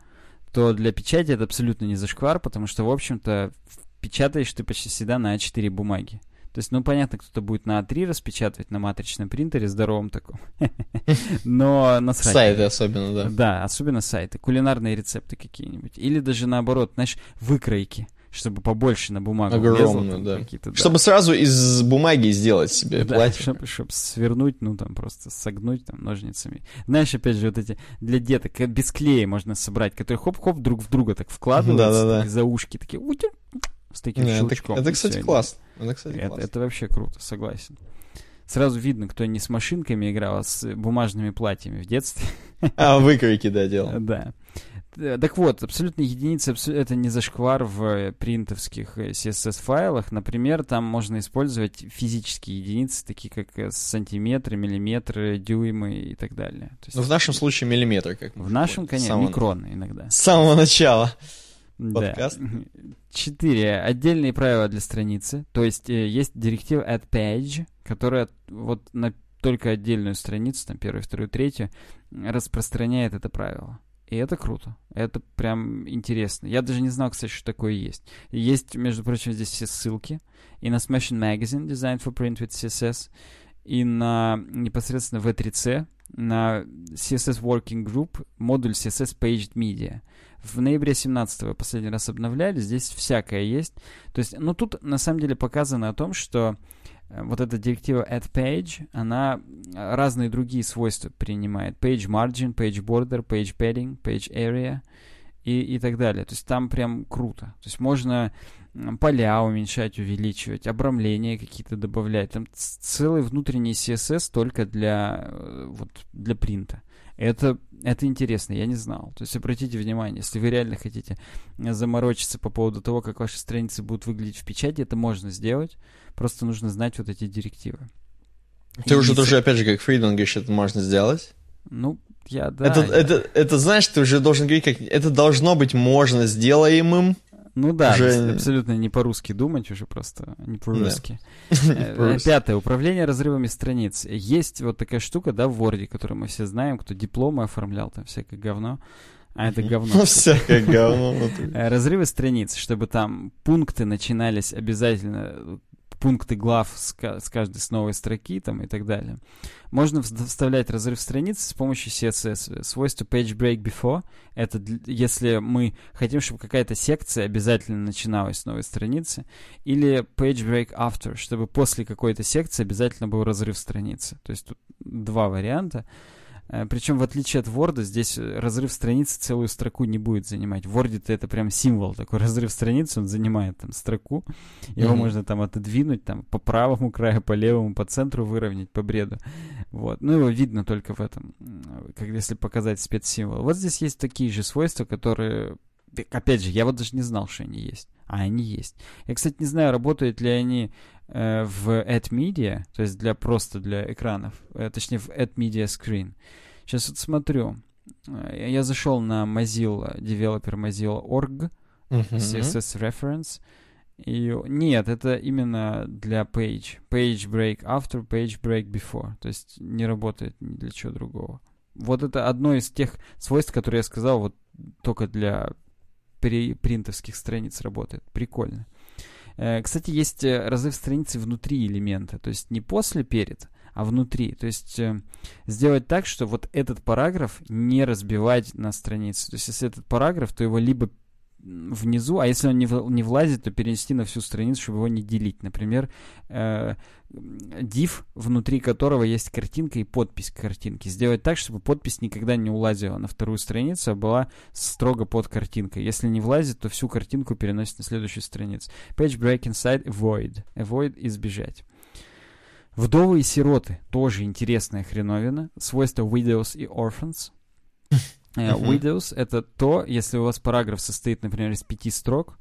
то для печати это абсолютно не зашквар, потому что, в общем-то, печатаешь ты почти всегда на А4 бумаги. То есть, ну, понятно, кто-то будет на А3 распечатывать на матричном принтере, здоровом таком. Но насрать. Сайты особенно, да. Да, особенно сайты, кулинарные рецепты какие-нибудь. Или даже наоборот, знаешь, выкройки, чтобы побольше на бумагу влезло, там да. какие-то, Чтобы сразу из бумаги сделать себе да, платье. чтобы, свернуть, ну там просто согнуть там ножницами. Знаешь, опять же, вот эти для деток э, без клея можно собрать, которые хоп-хоп друг в друга так вкладываются, Да-да-да. такие за ушки, такие «Утя», с таким это, щелчком. это, и кстати, всё, и классно. Это, кстати, это, классно. это вообще круто, согласен. Сразу видно, кто не с машинками играл, а с бумажными платьями в детстве. А, выкройки, да, делал. Да. Т- Так вот, абсолютно единицы это не зашквар в э, принтовских э, CSS-файлах. Например, там можно использовать физические единицы, такие как э, сантиметры, миллиметры, дюймы и так далее. То есть Ну, в нашем случае миллиметр, как в нашем, конечно, самого- микроны иногда. С самого начала. Да. Четыре. Отдельные правила для страницы. То есть э, есть директива add page, которая вот на только отдельную страницу, там первую, вторую, третью, распространяет это правило. И это круто. Это прям интересно. Я даже не знал, кстати, что такое есть. Есть, между прочим, здесь все ссылки. И на Smashing Magazine, Designed for Print with CSS. и на непосредственно V3C, на CSS Working Group модуль CSS Paged Media. В ноябре 17 последний раз обновляли, здесь всякое есть. То есть, ну тут на самом деле показано о том, что вот эта директива add page, она разные другие свойства принимает. Page margin, page border, page padding, page area и, и так далее. То есть там прям круто. То есть можно поля уменьшать, увеличивать, обрамления какие-то добавлять. Там целый внутренний CSS только для, э, вот, для принта. Это, это интересно, я не знал. То есть обратите внимание, если вы реально хотите заморочиться по поводу того, как ваши страницы будут выглядеть в печати, это можно сделать. Просто нужно знать вот эти директивы. Ты И уже тоже, опять же, как Фридман говоришь, это можно сделать? Ну, я, да. Это, я... это, это, знаешь, ты уже должен говорить, как это должно быть можно сделаемым, ну да, уже... абсолютно не по-русски думать, уже просто не по-русски. Э, пятое. Управление разрывами страниц. Есть вот такая штука, да, в Word, которую мы все знаем, кто дипломы оформлял, там всякое говно. А это говно. Всякое говно. Э, разрывы страниц, чтобы там пункты начинались обязательно пункты глав с, каждой с новой строки там, и так далее. Можно вставлять разрыв страницы с помощью CSS. Свойство page break before — это если мы хотим, чтобы какая-то секция обязательно начиналась с новой страницы, или page break after, чтобы после какой-то секции обязательно был разрыв страницы. То есть тут два варианта. Э, Причем, в отличие от Word, здесь э, разрыв страницы целую строку не будет занимать. В Word это прям символ такой разрыв страницы, он занимает там строку. Его mm-hmm. можно там отодвинуть там по правому краю, по левому, по центру выровнять, по бреду. Вот. Ну, его видно только в этом, как если показать спецсимвол. Вот здесь есть такие же свойства, которые... Опять же, я вот даже не знал, что они есть. А они есть. Я, кстати, не знаю, работают ли они э, в AdMedia, то есть для просто для экранов, э, точнее в AdMedia Screen. Сейчас вот смотрю. Э, я зашел на Mozilla, developer Mozilla.org, uh-huh. CSS Reference. И нет, это именно для page. Page break after, page break before. То есть не работает ни для чего другого. Вот это одно из тех свойств, которые я сказал, вот только для принтовских страниц работает. Прикольно. Э, кстати, есть э, разрыв страницы внутри элемента, то есть не после перед, а внутри. То есть э, сделать так, что вот этот параграф не разбивать на странице. То есть если этот параграф, то его либо внизу, а если он не, в, не влазит, то перенести на всю страницу, чтобы его не делить. Например, э, div, внутри которого есть картинка и подпись к картинке. Сделать так, чтобы подпись никогда не улазила на вторую страницу, а была строго под картинкой. Если не влазит, то всю картинку переносит на следующую страницу. Page break inside, avoid. Avoid — избежать. Вдовы и сироты — тоже интересная хреновина. Свойства widows и orphans. Uh, widows — это то, если у вас параграф состоит, например, из пяти строк,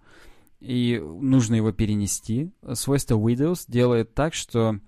и нужно его перенести. Свойство Windows делает так, что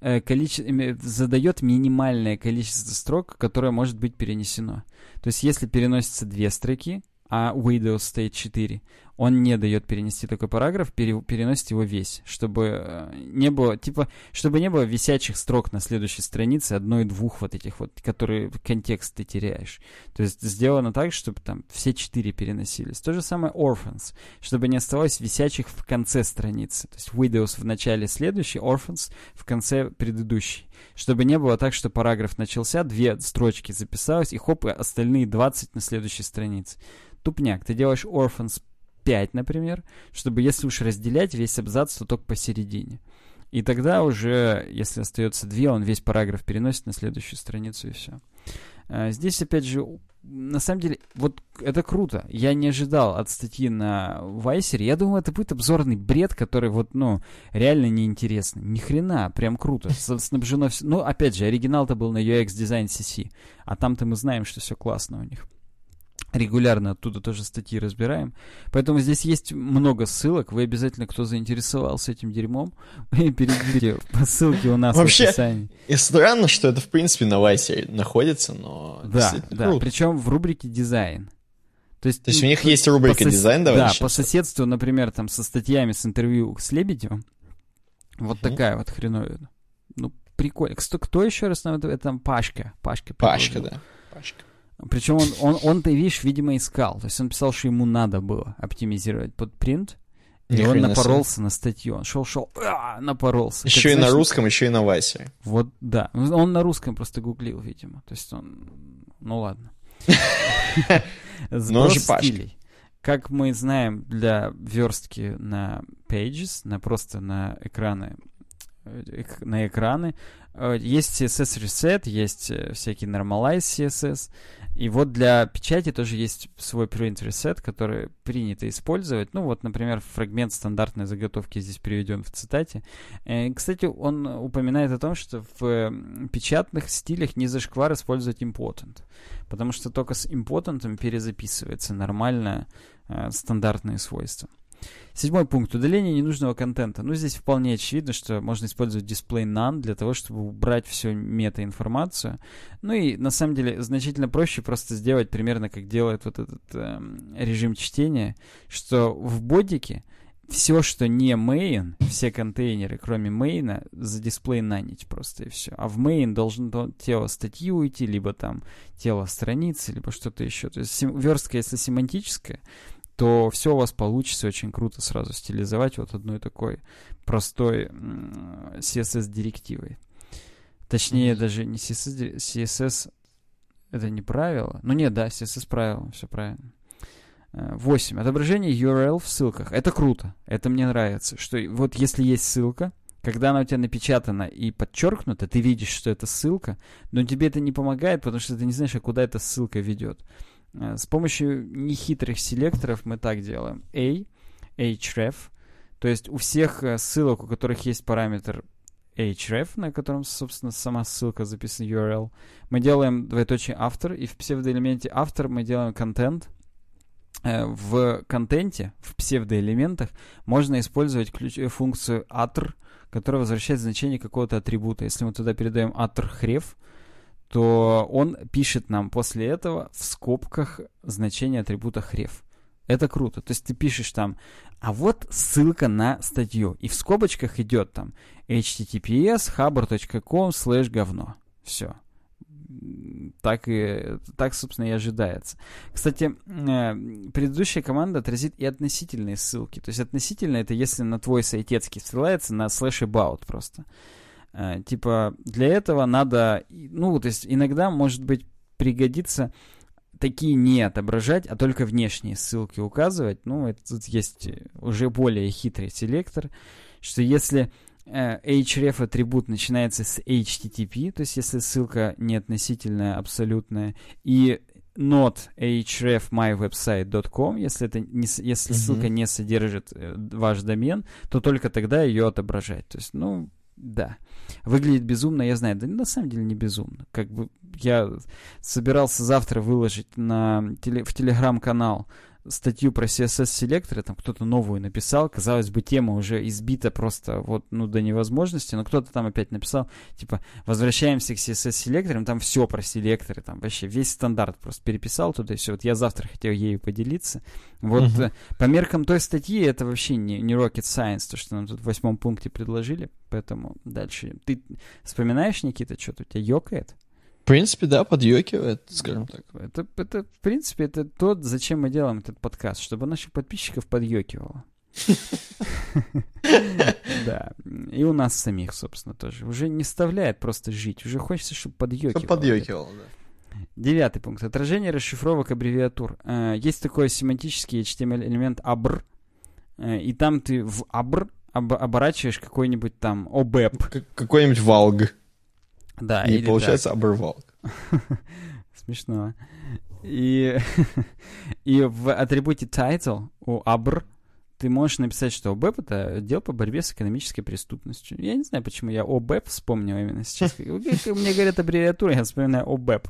э, количество, задает минимальное количество строк, которое может быть перенесено. То есть если переносится две строки, а Windows стоит 4, он не дает перенести такой параграф, пере, переносит его весь, чтобы э, не было, типа, чтобы не было висячих строк на следующей странице, одной-двух вот этих вот, которые контекст ты теряешь. То есть сделано так, чтобы там все четыре переносились. То же самое Orphans, чтобы не оставалось висячих в конце страницы. То есть Windows в начале следующий, Orphans в конце предыдущий. Чтобы не было так, что параграф начался, две строчки записалось, и хоп, и остальные 20 на следующей странице. Тупняк. Ты делаешь Orphans 5, например, чтобы, если уж разделять весь абзац, то только посередине. И тогда уже, если остается 2, он весь параграф переносит на следующую страницу и все. А, здесь, опять же, на самом деле, вот это круто. Я не ожидал от статьи на Вайсере. Я думал, это будет обзорный бред, который вот, ну, реально неинтересный. Ни хрена, прям круто. Снабжено все. Ну, опять же, оригинал-то был на UX Design CC. А там-то мы знаем, что все классно у них регулярно оттуда тоже статьи разбираем. Поэтому здесь есть много ссылок. Вы обязательно, кто заинтересовался этим дерьмом, перейдите по ссылке у нас Вообще, в описании. И странно, что это, в принципе, на Вайсе находится, но... Да, да. Причем в рубрике «Дизайн». То есть, То есть у них есть рубрика сос... «Дизайн», давай Да, по соседству, например, там со статьями с интервью с Лебедевым. Вот mm такая вот хреновина. Ну, прикольно. Кто, кто еще раз? Это там Пашка. Пашка, Пашка да. Пашка. Причем он, он, он, ты видишь, видимо, искал. То есть он писал, что ему надо было оптимизировать под принт. И он напоролся на статью. Он шел-шел, а, напоролся. Еще как, и знаешь, на русском, еще и на Васе. Вот, да. Он на русском просто гуглил, видимо. То есть он... Ну ладно. Сброс стилей. Как мы знаем, для верстки на Pages, на просто на экраны, на экраны, э, есть CSS Reset, есть э, всякий Normalize CSS, и вот для печати тоже есть свой print reset, который принято использовать. Ну вот, например, фрагмент стандартной заготовки здесь приведен в цитате. Кстати, он упоминает о том, что в печатных стилях не зашквар использовать important, потому что только с important перезаписывается нормально э, стандартные свойства. Седьмой пункт. Удаление ненужного контента. Ну, здесь вполне очевидно, что можно использовать display none для того, чтобы убрать всю метаинформацию. Ну и, на самом деле, значительно проще просто сделать примерно, как делает вот этот э, режим чтения, что в бодике все, что не main, все контейнеры, кроме main, за дисплей нанить просто и все. А в main должен тело статьи уйти, либо там тело страницы, либо что-то еще. То есть верстка, если семантическая, то все у вас получится очень круто сразу стилизовать вот одной такой простой CSS-директивой. Точнее, mm-hmm. даже не CSS, CSS это не правило. Ну нет, да, CSS правило, все правильно. 8. Э, Отображение URL в ссылках. Это круто. Это мне нравится. Что вот если есть ссылка, когда она у тебя напечатана и подчеркнута, ты видишь, что это ссылка, но тебе это не помогает, потому что ты не знаешь, а куда эта ссылка ведет. Э, с помощью нехитрых селекторов мы так делаем. A, href, то есть у всех э, ссылок, у которых есть параметр href, на котором, собственно, сама ссылка записана URL, мы делаем двоеточие автор, и в псевдоэлементе автор мы делаем контент. Э, в контенте, в псевдоэлементах можно использовать ключ, функцию attr, которая возвращает значение какого-то атрибута. Если мы туда передаем attr href, то он пишет нам после этого в скобках значение атрибута href. Это круто. То есть ты пишешь там, а вот ссылка на статью. И в скобочках идет там https haber.com slash говно. Все. Так, и, так, собственно, и ожидается. Кстати, э, предыдущая команда отразит и относительные ссылки. То есть относительно это если на твой сайтецкий ссылается на slash about просто. Э, типа, для этого надо, ну, то есть иногда, может быть, пригодится такие не отображать, а только внешние ссылки указывать. Ну, это, тут есть уже более хитрый селектор, что если э, href атрибут начинается с http, то есть если ссылка не относительная, абсолютная, и not hrefmywebsite.com, если, это не, если mm-hmm. ссылка не содержит э, ваш домен, то только тогда ее отображать. То есть, ну, да. Выглядит безумно, я знаю. Да на самом деле не безумно. Как бы я собирался завтра выложить на теле, в телеграм-канал статью про CSS-селекторы, там кто-то новую написал, казалось бы, тема уже избита просто вот, ну, до невозможности, но кто-то там опять написал, типа, возвращаемся к CSS-селекторам, там все про селекторы, там вообще весь стандарт просто переписал туда и все. Вот я завтра хотел ею поделиться. Вот uh-huh. по меркам той статьи это вообще не, не rocket science, то, что нам тут в восьмом пункте предложили, поэтому дальше. Ты вспоминаешь, Никита, что-то у тебя ёкает? Принципе, да, подъёкивает, скажем так. Это, это, в принципе, это то, зачем мы делаем этот подкаст, чтобы наших подписчиков подъёкивало. Да. И у нас самих, собственно, тоже. Уже не вставляет просто жить. Уже хочется, чтобы подъёкивало. Подъёкивало, да. Девятый пункт. Отражение расшифровок аббревиатур. Э, есть такой семантический HTML-элемент abr, э, и там ты в abr оборачиваешь какой-нибудь там obep. Какой-нибудь valg. Да, и получается так. оборвал. Смешно. И, и в атрибуте title у abr ты можешь написать, что ОБЭП — это отдел по борьбе с экономической преступностью. Я не знаю, почему я ОБЭП вспомнил именно сейчас. Мне говорят аббревиатура, я вспоминаю ОБЭП.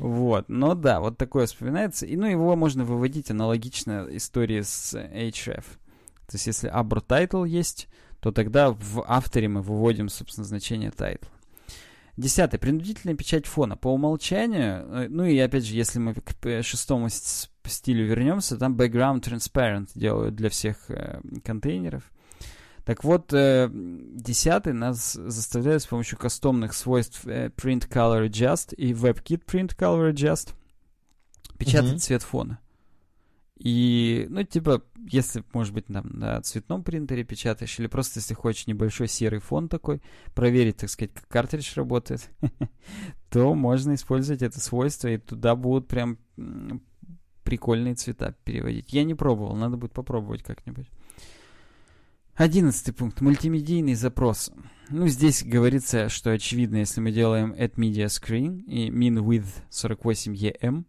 Вот. Но да, вот такое вспоминается. И ну, его можно выводить аналогично истории с href. То есть если abr title есть, то тогда в авторе мы выводим, собственно, значение title. Десятый. Принудительная печать фона. По умолчанию, э, ну и опять же, если мы к шестому стилю вернемся, там background transparent делают для всех э, контейнеров. Так вот, э, десятый нас заставляет с помощью кастомных свойств э, print color adjust и WebKit print color adjust печатать mm-hmm. цвет фона. И, ну, типа, если, может быть, там на цветном принтере печатаешь, или просто, если хочешь небольшой серый фон такой, проверить, так сказать, как картридж работает, то можно использовать это свойство, и туда будут прям прикольные цвета переводить. Я не пробовал, надо будет попробовать как-нибудь. Одиннадцатый пункт. Мультимедийный запрос. Ну, здесь говорится, что очевидно, если мы делаем add media screen и min width 48em,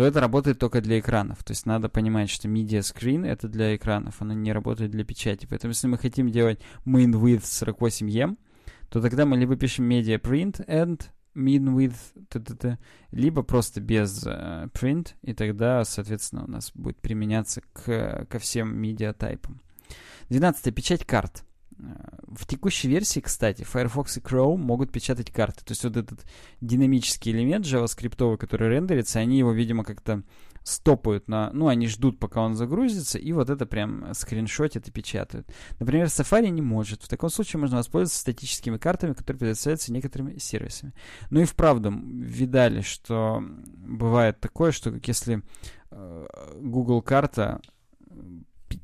то это работает только для экранов. То есть надо понимать, что media screen это для экранов, оно не работает для печати. Поэтому если мы хотим делать min width 48em, то тогда мы либо пишем media print and min width, т -т -т, либо просто без uh, print, и тогда, соответственно, у нас будет применяться к, ко всем медиатайпам. 12. Печать карт. Э, в текущей версии, кстати, Firefox и Chrome могут печатать карты. То есть вот этот динамический элемент JavaScript, который рендерится, они его, видимо, как-то стопают на... Ну, они ждут, пока он загрузится, и вот это прям скриншотят и печатают. Например, Safari не может. В таком случае можно воспользоваться статическими картами, которые предоставляются некоторыми сервисами. Ну и вправду, видали, что бывает такое, что если э, Google карта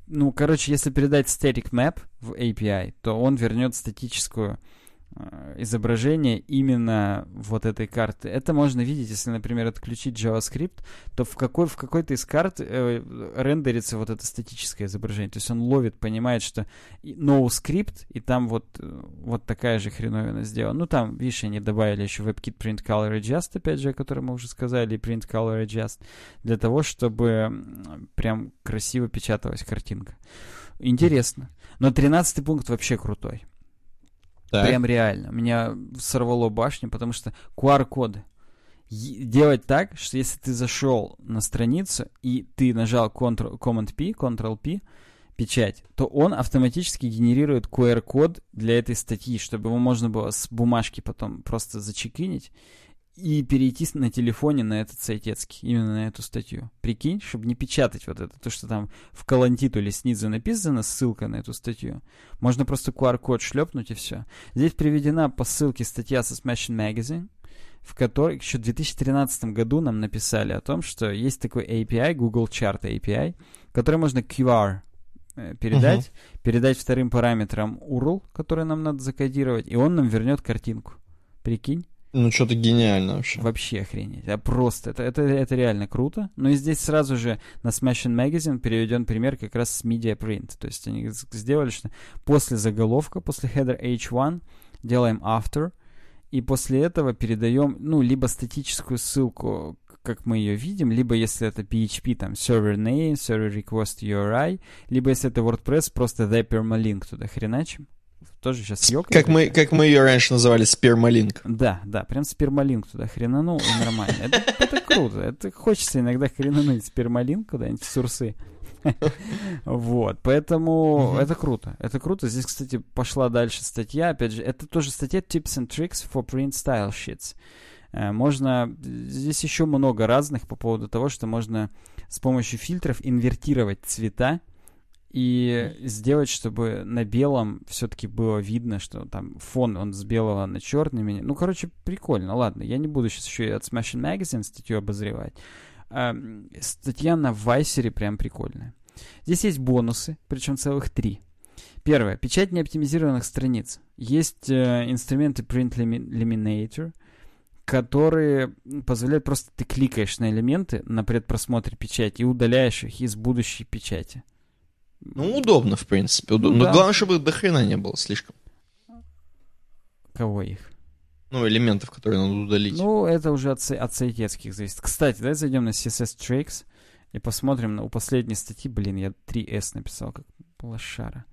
ну, короче, если передать static map в API, то он вернет статическую изображение именно вот этой карты. Это можно видеть, если, например, отключить JavaScript, то в, какой, в какой-то из карт э, рендерится вот это статическое изображение. То есть он ловит, понимает, что no script, и там вот, э, вот такая же хреновина сделана. Ну, там, видишь, они добавили еще WebKit Print Color Adjust, опять же, о котором мы уже сказали, и Print Color Adjust, для того, чтобы прям красиво печаталась картинка. Интересно. Но 13 пункт вообще крутой. Так. Прям реально. Меня сорвало башню, потому что QR-коды. Делать так, что если ты зашел на страницу и ты нажал Ctrl, Command-P, Ctrl-P, печать, то он автоматически генерирует QR-код для этой статьи, чтобы его можно было с бумажки потом просто зачекинить и перейти на телефоне на этот сайтецкий, именно на эту статью. Прикинь, чтобы не печатать вот это, то, что там в колонтитуле снизу написано, ссылка на эту статью. Можно просто QR-код шлепнуть и все. Здесь приведена по ссылке статья со Smashing Magazine, в которой еще в 2013 году нам написали о том, что есть такой API, Google Chart API, который можно QR э, передать, uh-huh. передать вторым параметрам URL, который нам надо закодировать, и он нам вернет картинку. Прикинь? Ну, что-то гениально вообще. Вообще охренеть. А просто, это, это, это реально круто. Но и здесь сразу же на Smashing Magazine переведен пример как раз с Media Print. То есть они сделали, что после заголовка, после header H1 делаем after, и после этого передаем, ну, либо статическую ссылку, как мы ее видим, либо если это PHP, там, server name, server request URI, либо если это WordPress, просто the permalink туда хреначим тоже сейчас ёкает. Как мы, как мы ее раньше называли, спермалинк. Да, да, прям спермалинк туда хренанул, и нормально. Это, это круто. Это хочется иногда хренануть спермалинк куда-нибудь в сурсы. Вот, поэтому это круто. Это круто. Здесь, кстати, пошла дальше статья. Опять же, это тоже статья Tips and Tricks for Print Style Sheets. Э, можно... Здесь еще много разных по поводу того, что можно с помощью фильтров инвертировать цвета и сделать, чтобы на белом все-таки было видно, что там фон, он с белого на черный. Ну, короче, прикольно. Ладно, я не буду сейчас еще и от Smashing Magazine статью обозревать. А, статья на Вайсере прям прикольная. Здесь есть бонусы, причем целых три. Первое. Печать неоптимизированных страниц. Есть э, инструменты Print Eliminator, которые позволяют просто ты кликаешь на элементы на предпросмотре печати и удаляешь их из будущей печати. Ну, удобно, в принципе. Удобно. Ну, Но главное, чтобы до хрена не было слишком. Кого их? Ну, элементов, которые надо удалить. Ну, это уже от, от сайтецких зависит. Кстати, давай зайдем на CSS Tricks и посмотрим на у последней статьи. Блин, я 3S написал, как лошара.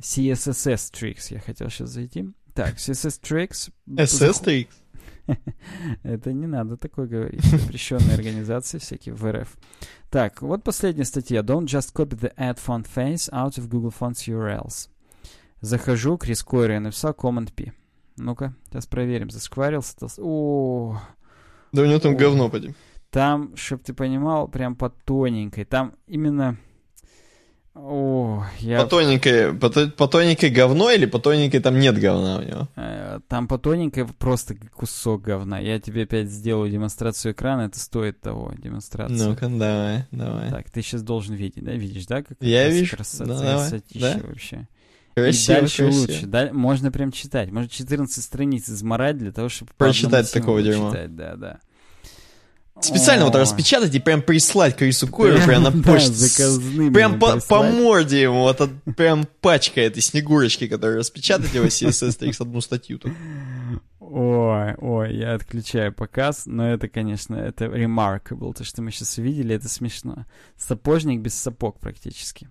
CSS Tricks я хотел сейчас зайти. Так, CSS Tricks. SS Tricks? Это не надо такое говорить. Запрещенные организации всякие в РФ. Так, вот последняя статья. Don't just copy the add font face out of Google Fonts URLs. Захожу, Крис Койер, я написал Command-P. Ну-ка, сейчас проверим, заскварился. О, Да у него там говно, поди. Там, чтоб ты понимал, прям по тоненькой. Там именно О, я... По тоненькой, по, по тоненькой говно или по тоненькой там нет говна у него? Э, Там по тоненькой просто кусок говна. Я тебе опять сделаю демонстрацию экрана, это стоит того, демонстрацию. Ну-ка, давай, давай. Так, ты сейчас должен видеть, да? Видишь, да? Как Я вижу. краса- Ну, красотища да. вообще. Красиво, и дальше красиво. лучше. Да, можно прям читать. Можно 14 страниц изморать для того, чтобы... Прочитать такого дерьма. Читать, да, да. Специально вот распечатать и прям прислать Крису Койеру прям на почту. Прям по, морде ему, вот от- прям пачка этой снегурочки, которую распечатать его CSS одну статью. Ой, ой, я отключаю показ, но это, конечно, это remarkable, то, что мы сейчас увидели, это смешно. Сапожник без сапог практически.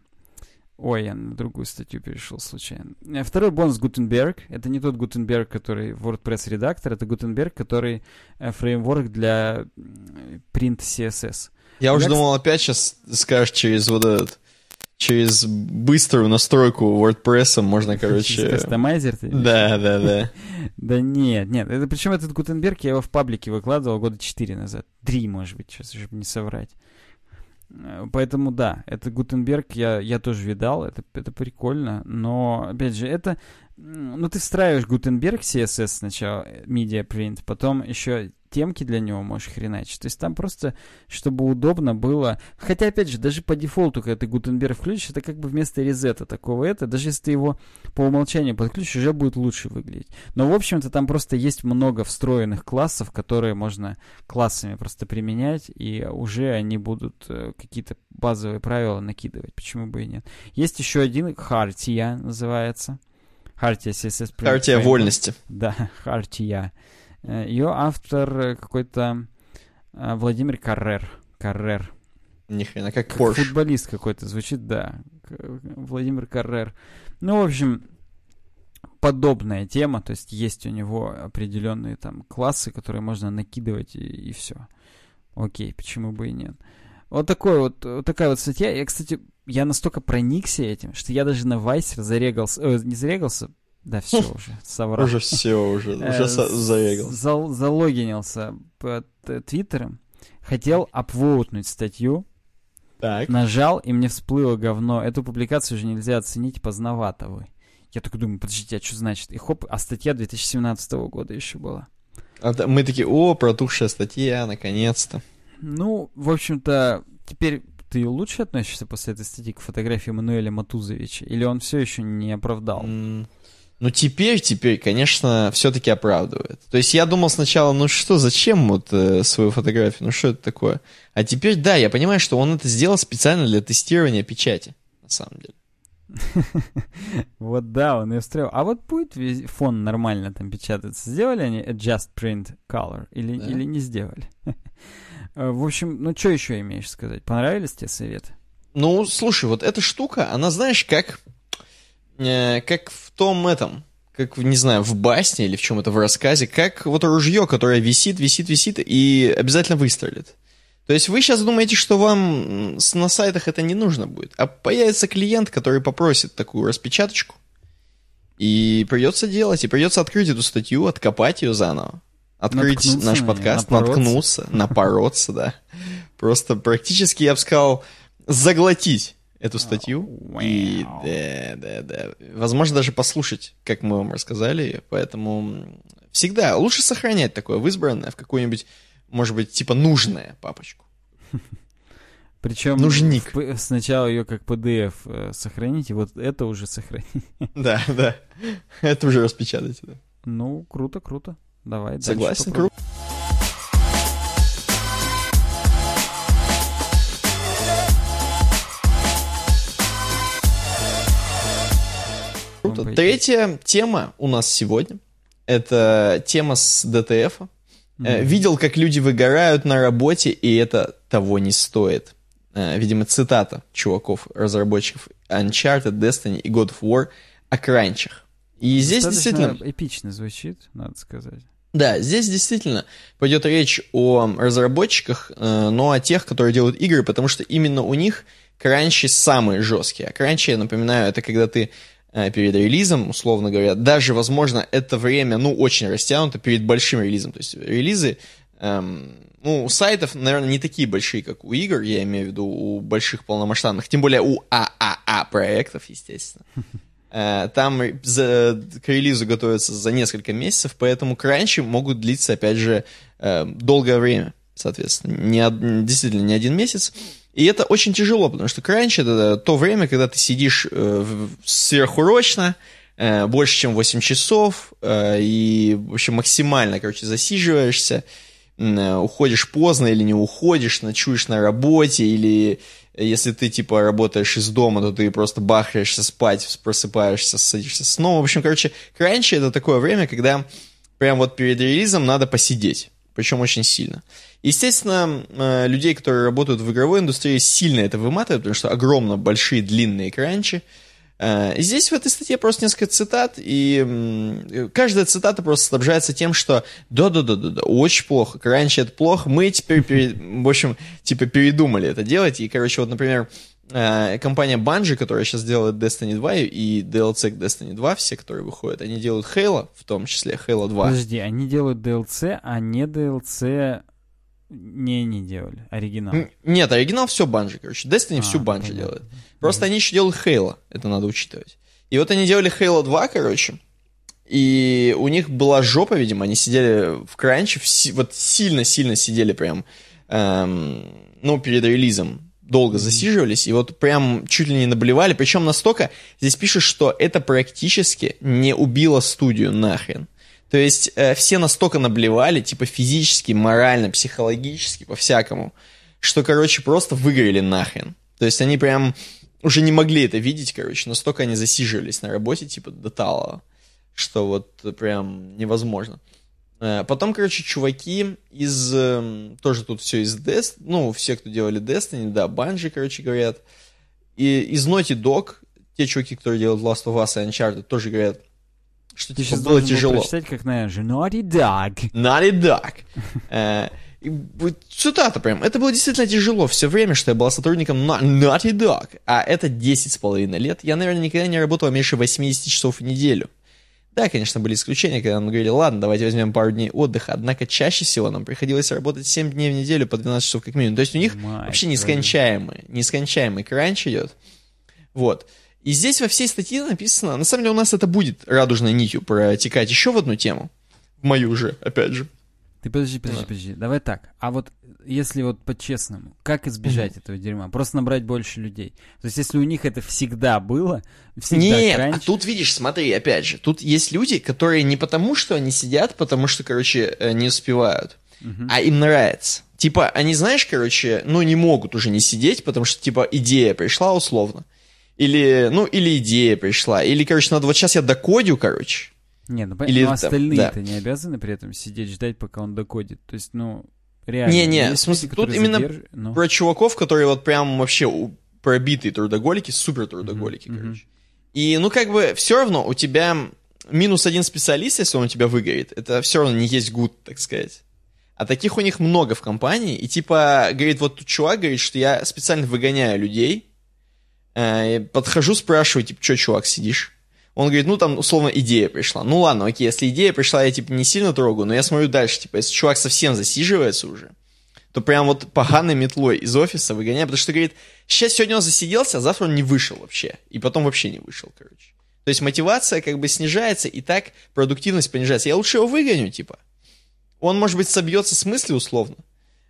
Ой, я на другую статью перешел случайно. Э, Второй бонус Гутенберг. Это не тот Гутенберг, который WordPress редактор, это Гутенберг, который э, фреймворк для print CSS. Я уже думал, опять сейчас скажешь через вот этот, через быструю настройку WordPress можно, Через короче... Кастомайзер ты? Да, да, да. Да нет, нет. Это, причем этот Гутенберг я его в паблике выкладывал года 4 назад. Три, может быть, сейчас, чтобы не соврать. Э, Поэтому да, это Гутенберг я, я тоже видал, это, это прикольно, но, опять же, это, ну, ты встраиваешь Гутенберг CSS сначала, э, Media Print, потом еще темки для него можешь хреначить. То есть там просто, чтобы удобно было. Хотя, опять же, даже по дефолту, когда ты Гутенберг включишь, это как бы вместо резета такого это, даже если ты его по умолчанию подключишь, уже будет лучше выглядеть. Но, в общем-то, там просто есть много встроенных классов, которые можно классами просто применять, и уже они будут э, какие-то базовые правила накидывать. Почему бы и нет? Есть еще один, Хартия называется. Хартия. Print Хартия вольности. Да, Хартия. Ее автор э, какой-то э, Владимир Каррер. Каррер. Ни хрена, как Как футболист какой-то звучит, да. Владимир Каррер. Ну, в общем, подобная тема, то есть есть у него определенные там классы, которые можно накидывать и, и все. Окей, почему бы и нет. Вот такой вот, вот такая вот статья. Я, кстати, я настолько проникся этим, что я даже на Вайсер зарегался, э, не зарегался, да все уже, соврал. Уже все, уже, Э, уже со- зарегал. зал- залогинился под э, Твиттером, хотел апвоутнуть статью, Так. нажал, и мне всплыло говно. Эту публикацию уже нельзя оценить, поздновато вы. Я такой думаю, подождите, а что значит? И хоп, а статья 2017 года еще была. А мы такие, о, протухшая статья, наконец-то. Ну, в общем-то, теперь ты лучше относишься после этой статьи к фотографии Мануэля Матузовича? Или он все еще не оправдал? М, Ну, теперь, теперь, конечно, все-таки оправдывает. То есть я думал сначала, ну что, зачем вот э, свою фотографию, ну что это такое? А теперь, да, я понимаю, что он это сделал специально для тестирования печати, на самом деле. Вот да, он ее встроил. А вот будет фон нормально там печататься? Сделали они Adjust Print Color или, или не сделали? Э, В общем, ну что еще имеешь сказать? Понравились тебе советы? Ну, слушай, вот эта штука, она, знаешь, как, э, как в том этом, как, не знаю, в басне или в чем-то в рассказе, как вот ружье, которое висит, висит, висит и обязательно выстрелит. То есть вы сейчас думаете, что вам на сайтах это не нужно будет, а появится клиент, который попросит такую распечаточку, и придется делать, и придется открыть эту статью, откопать ее заново. Открыть наш подкаст, напороться. наткнуться, напороться, да. Просто практически, я бы сказал, заглотить эту статью. И да, да, да. Возможно, даже послушать, как мы вам рассказали. Поэтому всегда лучше сохранять такое в избранное, в какую-нибудь, может быть, типа нужное папочку. Причем Нужник. в сначала ее как PDF э, сохранить, и вот это уже сохранить. Да, да. Это уже распечатать. да. Ну, круто, круто. Давай Согласен, круто. Круто. Третья тема у нас сегодня. Это тема с ДТФ. Э. Видел, как люди выгорают на работе, и это того не стоит. Э, Видимо, цитата чуваков, разработчиков Uncharted, Destiny и God of War о кранчах. И здесь действительно... эпично звучит, надо сказать. Да, здесь действительно пойдет речь о разработчиках, э, но о тех, которые делают игры, потому что именно у них кранчи самые жесткие. А кранчи, я напоминаю, это когда ты э, перед релизом, условно говоря, даже, возможно, это время, ну, очень растянуто перед большим релизом. То есть релизы эм, ну, у сайтов, наверное, не такие большие, как у игр, я имею в виду у больших полномасштабных, тем более у ААА проектов, естественно. Э, там за, к релизу готовятся за несколько месяцев, поэтому кранчи могут длиться, опять же, э, долгое время, соответственно, не, действительно не один месяц. И это очень тяжело, потому что кранч — это то время, когда ты сидишь э, сверхурочно, больше, чем 8 часов, и, в общем, максимально, короче, засиживаешься, уходишь поздно или не уходишь, ночуешь на работе, или если ты, типа, работаешь из дома, то ты просто бахаешься спать, просыпаешься, садишься снова. В общем, короче, раньше это такое время, когда прям вот перед релизом надо посидеть, причем очень сильно. Естественно, э, людей, которые работают в игровой индустрии, сильно это выматывает, потому что огромно большие длинные кранчи, здесь в этой статье просто несколько цитат, и каждая цитата просто снабжается тем, что да-да-да-да, очень плохо, раньше это плохо, мы теперь, перед, в общем, типа передумали это делать, и, короче, вот, например, э, компания Bungie, которая сейчас делает Destiny 2 и DLC к Destiny 2, все, которые выходят, они делают Halo, в том числе Halo 2. Подожди, они делают DLC, а не DLC не, не делали. Оригинал. Нет, оригинал все Банжи, короче. Destiny а, всю Банжи делает. Просто они еще делают Halo, это надо учитывать. И вот они делали Halo 2, короче, и у них была жопа, видимо, они сидели в кранче, вот сильно-сильно сидели прям, эм, ну, перед релизом, долго засиживались, и вот прям чуть ли не наблевали, причем настолько, здесь пишут, что это практически не убило студию нахрен. То есть э, все настолько наблевали, типа физически, морально, психологически, по-всякому, что, короче, просто выгорели нахрен. То есть они прям уже не могли это видеть, короче, настолько они засиживались на работе, типа, до талого, что вот прям невозможно. Э, потом, короче, чуваки из... Эм, тоже тут все из Destiny, ну, все, кто делали Destiny, да, Bungie, короче, говорят. И из Naughty Dog, те чуваки, которые делают Last of Us и Uncharted, тоже говорят, что Ты типа, сейчас было тяжело. прочитать, как, наверное, Naughty Dog. Naughty Dog. Э, цитата прям. Это было действительно тяжело все время, что я была сотрудником Naughty Dog. А это 10 с половиной лет. Я, наверное, никогда не работала меньше 80 часов в неделю. Да, конечно, были исключения, когда нам говорили, ладно, давайте возьмем пару дней отдыха, однако чаще всего нам приходилось работать 7 дней в неделю по 12 часов как минимум. То есть у них Мать вообще нескончаемый, нескончаемый кранч идет. Вот. И здесь во всей статье написано, на самом деле у нас это будет радужной нитью протекать еще в одну тему, в мою же, опять же. Ты подожди, подожди, да. подожди. Давай так. А вот если вот по-честному, как избежать mm-hmm. этого дерьма? Просто набрать больше людей. То есть если у них это всегда было, всегда Нет, кранч... а тут видишь, смотри, опять же, тут есть люди, которые не потому, что они сидят, потому что, короче, э, не успевают, mm-hmm. а им нравится. Типа, они, знаешь, короче, ну не могут уже не сидеть, потому что, типа, идея пришла условно. Или, ну, или идея пришла. Или, короче, надо вот сейчас я докодю, короче. Не, ну, Или, но остальные-то да. не обязаны при этом сидеть ждать, пока он докодит. То есть, ну, реально. Не-не, в смысле, тут именно задерж... ну... про чуваков, которые вот прям вообще пробитые трудоголики, супер трудоголики, mm-hmm. короче. И, ну, как бы, все равно у тебя минус один специалист, если он у тебя выгорит, это все равно не есть гуд, так сказать. А таких у них много в компании, и типа, говорит, вот тут чувак говорит, что я специально выгоняю людей, Э, подхожу, спрашиваю, типа, что, чувак, сидишь? Он говорит, ну, там, условно, идея пришла. Ну, ладно, окей, если идея пришла, я, типа, не сильно трогаю, но я смотрю дальше, типа, если чувак совсем засиживается уже, то прям вот поганой метлой из офиса выгоняю, потому что, говорит, сейчас сегодня он засиделся, а завтра он не вышел вообще. И потом вообще не вышел, короче. То есть мотивация как бы снижается, и так продуктивность понижается. Я лучше его выгоню, типа. Он, может быть, собьется с мысли условно,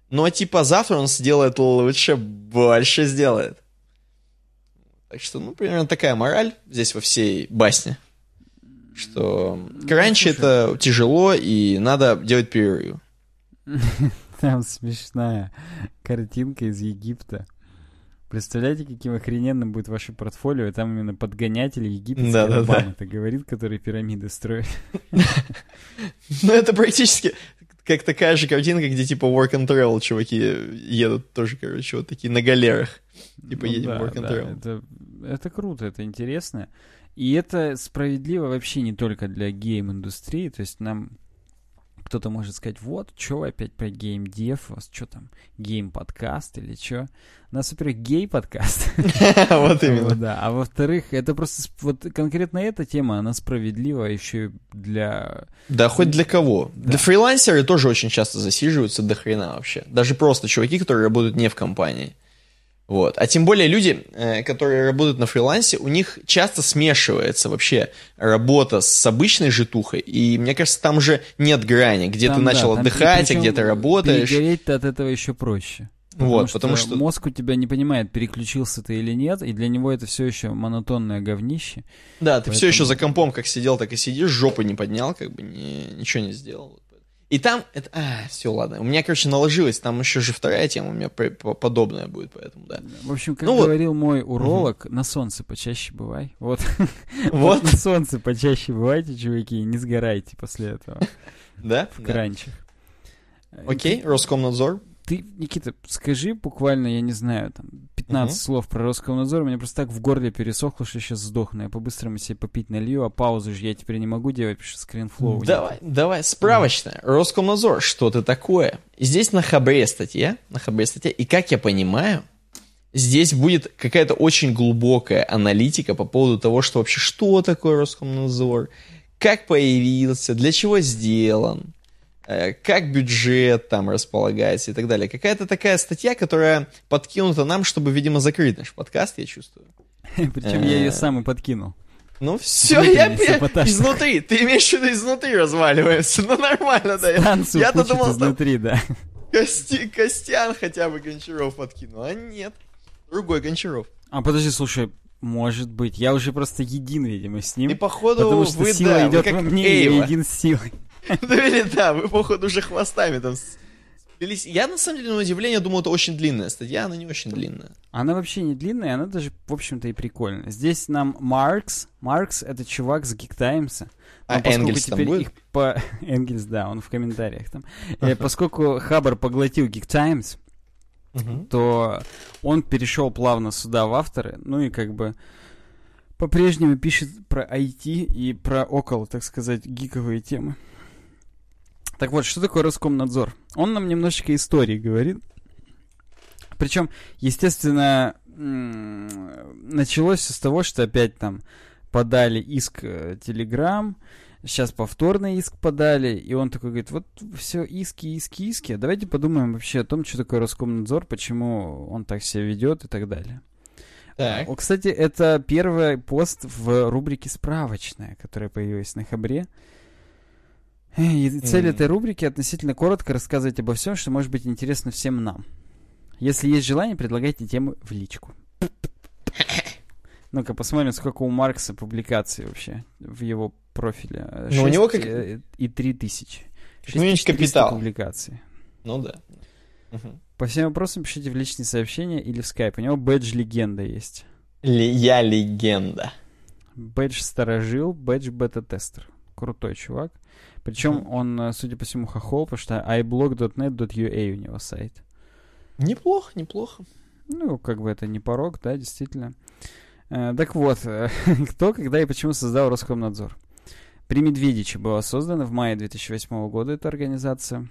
но, типа, завтра он сделает лучше, больше сделает. Так что, ну, примерно такая мораль здесь во всей басне. Что ну, раньше это тяжело, и надо делать перерыв. Там смешная картинка из Египта. Представляете, каким охрененным будет ваше портфолио? Там именно подгонятели египетский да, да, да. это говорит, который пирамиды строит. Ну, это практически как такая же картинка, где типа work and travel чуваки едут тоже, короче, вот такие на галерах. Типа ну, едем да, work and да, travel. Это, это круто, это интересно. И это справедливо вообще не только для гейм-индустрии, то есть нам Кто-то может сказать, вот, что вы опять про геймдев, у вас что там, гейм-подкаст или что? У нас, во-первых, гей-подкаст. Вот именно. Да, а во-вторых, это просто, вот конкретно эта тема, она справедлива еще для... Да, хоть для кого. Для фрилансеры тоже очень часто засиживаются до хрена вообще. Даже просто чуваки, которые работают не в компании. Вот. А тем более люди, э, которые работают на фрилансе, у них часто смешивается вообще работа с обычной житухой. И мне кажется, там же нет грани, где Там, ты да, начал там- отдыхать, а где ты работаешь. Перегореть-то от этого еще проще. Потому Вот, что потому что- мозг у тебя не понимает, переключился ты или нет, и для него это все еще монотонное говнище. Да, ты все еще Поэтому- за компом как сидел, так и сидишь, жопы не поднял, как бы ни- ничего не сделал. И там, это, а, все, ладно. У меня, короче, наложилось, там еще же вторая тема у меня по- по- подобная будет, поэтому, да. В общем, как Ну вот. говорил мой уролог, на солнце почаще бывай. Вот. Вот. на солнце почаще бывайте, чуваки, не сгорайте после этого Да? в кранчах. Окей, Роскомнадзор. Ты, Никита, скажи буквально, я не знаю, там, 15 слов про Роскомнадзор. Мне просто так в горле пересохло, что сейчас сдохну. Я по-быстрому себе попить налью, а паузу же я теперь не могу делать, потому что скринфлоу нет. Давай, давай, справочная. Роскомнадзор, что это такое? Здесь на Хабре статья, на Хабре статья, и как я понимаю, здесь будет какая-то очень глубокая аналитика по поводу того, что вообще, что такое Роскомнадзор, как появился, для чего сделан, как бюджет там располагается и так далее. Какая-то такая статья, которая подкинута нам, чтобы, видимо, закрыть наш подкаст, я чувствую. Причем я ее сам и подкинул. Ну все, я изнутри. Ты имеешь в виду изнутри разваливаемся. Ну нормально, да. Я-то думал, изнутри, да. Кости, Костян хотя бы Гончаров подкинул. А нет. Другой Гончаров. А подожди, слушай, может быть. Я уже просто един, видимо, с ним. И походу Потому что вы, сила да, идет как во мне, и я Эйва. един с силой. Ну или да, вы походу уже хвостами там сплелись. Я на самом деле, на удивление, думал, это очень длинная статья, она не очень длинная. Она вообще не длинная, она даже, в общем-то, и прикольная. Здесь нам Маркс. Маркс — это чувак с Geek Times. А Энгельс там будет? их по... Энгельс, да, он в комментариях там. Э, Поскольку Хабр поглотил Geek Times, то он перешел плавно сюда в авторы, ну и как бы по-прежнему пишет про IT и про около, так сказать, гиковые темы. Так вот, что такое Роскомнадзор? Он нам немножечко истории говорит. Причем, естественно, началось всё с того, что опять там подали иск Телеграм, сейчас повторный иск подали, и он такой говорит, вот все иски, иски, иски, а давайте подумаем вообще о том, что такое Роскомнадзор, почему он так себя ведет и так далее. Так. О, кстати, это первый пост в рубрике «Справочная», которая появилась на Хабре. И цель этой рубрики относительно коротко рассказывать обо всем, что может быть интересно всем нам. Если есть желание, предлагайте темы в личку. Ну-ка, посмотрим, сколько у Маркса публикаций вообще в его профиле. Ну, у него как- э, И три тысячи. Минимум 6300 капитал. публикаций. Ну да. Мгм. По всем вопросам пишите в личные сообщения или в скайп. У него бэдж легенда есть. Ли- Я легенда. Бэдж старожил, бэдж бета-тестер. Крутой чувак. Причем Мгм. он, э, судя по всему, хохол, потому что iblog.net.ua у него сайт. Неплохо, неплохо. Ну, как бы это не порог, да, действительно. Э, так вот, э, кто, когда и почему создал Роскомнадзор? При Медведиче была создана в мае 2008 года эта организация.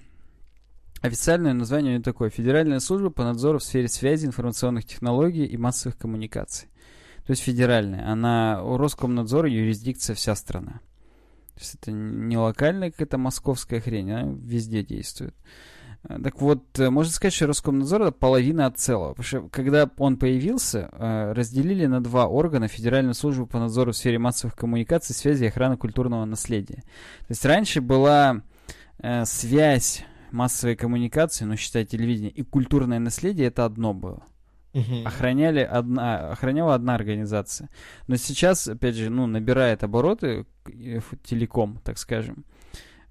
Официальное название у нее такое. Федеральная служба по надзору в сфере связи, информационных технологий и массовых коммуникаций. То есть федеральная. Она, у Роскомнадзора юрисдикция вся страна. То есть это не локальная какая-то московская хрень, она везде действует. Э, Так вот, э, можно сказать, что Роскомнадзор это половина от целого. Потому что когда он появился, э, разделили на два органа Федеральную службу по надзору в сфере массовых коммуникаций, связи и охраны культурного наследия. То есть раньше была связь массовой коммуникации, ну, считай, телевидение, и культурное наследие это одно было. Охраняли одна, охраняла одна организация. Но сейчас, опять же, ну, набирает обороты телеком, так скажем.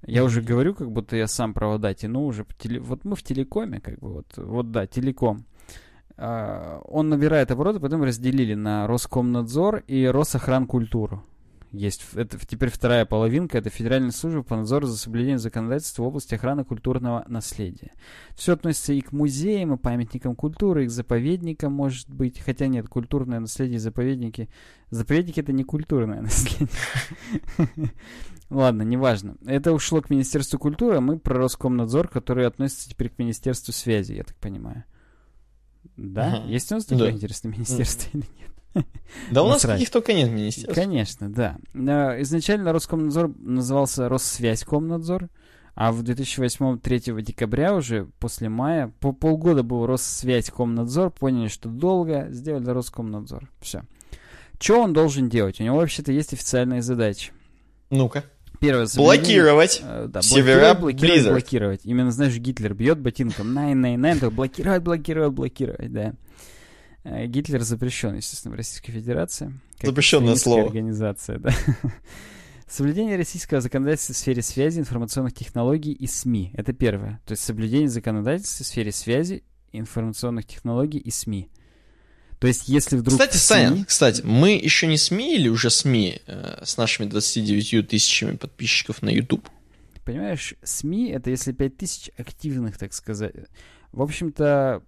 Я уже говорю, как будто я сам провода тяну уже. теле- Вот мы в телекоме, как бы, вот, вот да, телеком. А, Он набирает обороты, потом разделили на Роскомнадзор и Росохранкультуру. Есть. Это теперь вторая половинка. Это Федеральная служба по надзору за соблюдением законодательства в области охраны культурного наследия. Все относится и к музеям, и памятникам культуры, и к заповедникам, может быть. Хотя нет, культурное наследие и заповедники. Заповедники это не культурное наследие. Ладно, неважно. Это ушло к Министерству культуры, а мы про Роскомнадзор, который относится теперь к Министерству связи, я так понимаю. Да? Есть у нас такое интересное министерство или нет? Да у нас каких только нет министерств. Конечно, да. Изначально Роскомнадзор назывался Россвязькомнадзор, а в 2008 3 декабря уже после мая, по полгода был Россвязькомнадзор, поняли, что долго, сделали Роскомнадзор. Все. Что он должен делать? У него вообще-то есть официальные задачи. Ну-ка. Первое, блокировать э, да, севера блокировать, Blizzard. блокировать. Именно, знаешь, Гитлер бьет ботинком, найн, найн, найн, то блокировать, блокировать, блокировать, да. Э, Гитлер запрещен, естественно, в Российской Федерации. Запрещенное слово. организация, да. Соблюдение российского законодательства в сфере связи, информационных технологий и СМИ. Это первое. То есть соблюдение законодательства в сфере связи, информационных технологий и СМИ. То есть, если вдруг... Кстати, Саня, кстати, мы еще не СМИ или уже СМИ э, с нашими 29 тысячами подписчиков на YouTube? Понимаешь, СМИ — это если 5 тысяч активных, так сказать. В общем-то...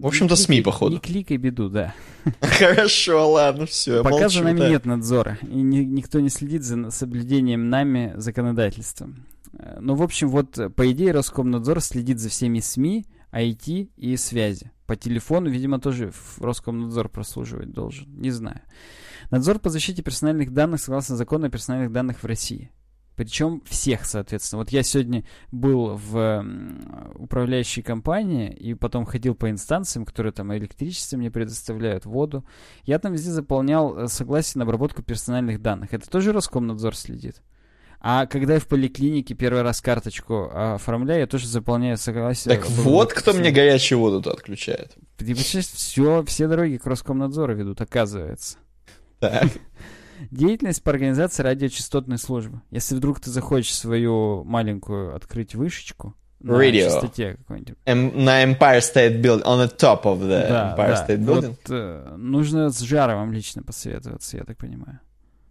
В общем-то, СМИ, походу. Не кликай беду, да. Хорошо, ладно, все. Пока за нами нет надзора, и ни, никто не следит за соблюдением нами законодательства. Э, ну, в общем, вот, по идее, Роскомнадзор следит за всеми СМИ, IT и связи. По телефону, видимо, тоже Роскомнадзор прослуживать должен. Не знаю. Надзор по защите персональных данных согласно закону о персональных данных в России. Причем всех, соответственно. Вот я сегодня был в управляющей компании и потом ходил по инстанциям, которые там электричество мне предоставляют, воду. Я там везде заполнял э, согласие на обработку персональных данных. Это тоже Роскомнадзор следит? А когда я в поликлинике первый раз карточку оформляю, я тоже заполняю согласие. Так вот кто мне горячую воду-то отключает. Ты все, все дороги к Роскомнадзору ведут, оказывается. Так. Деятельность по организации радиочастотной службы. Если вдруг ты захочешь свою маленькую открыть вышечку, на Radio. частоте какой-нибудь. M- на Empire State Building, on the top of the да, Empire да. State Building. Вот, э, нужно с Жаровым лично посоветоваться, я так понимаю.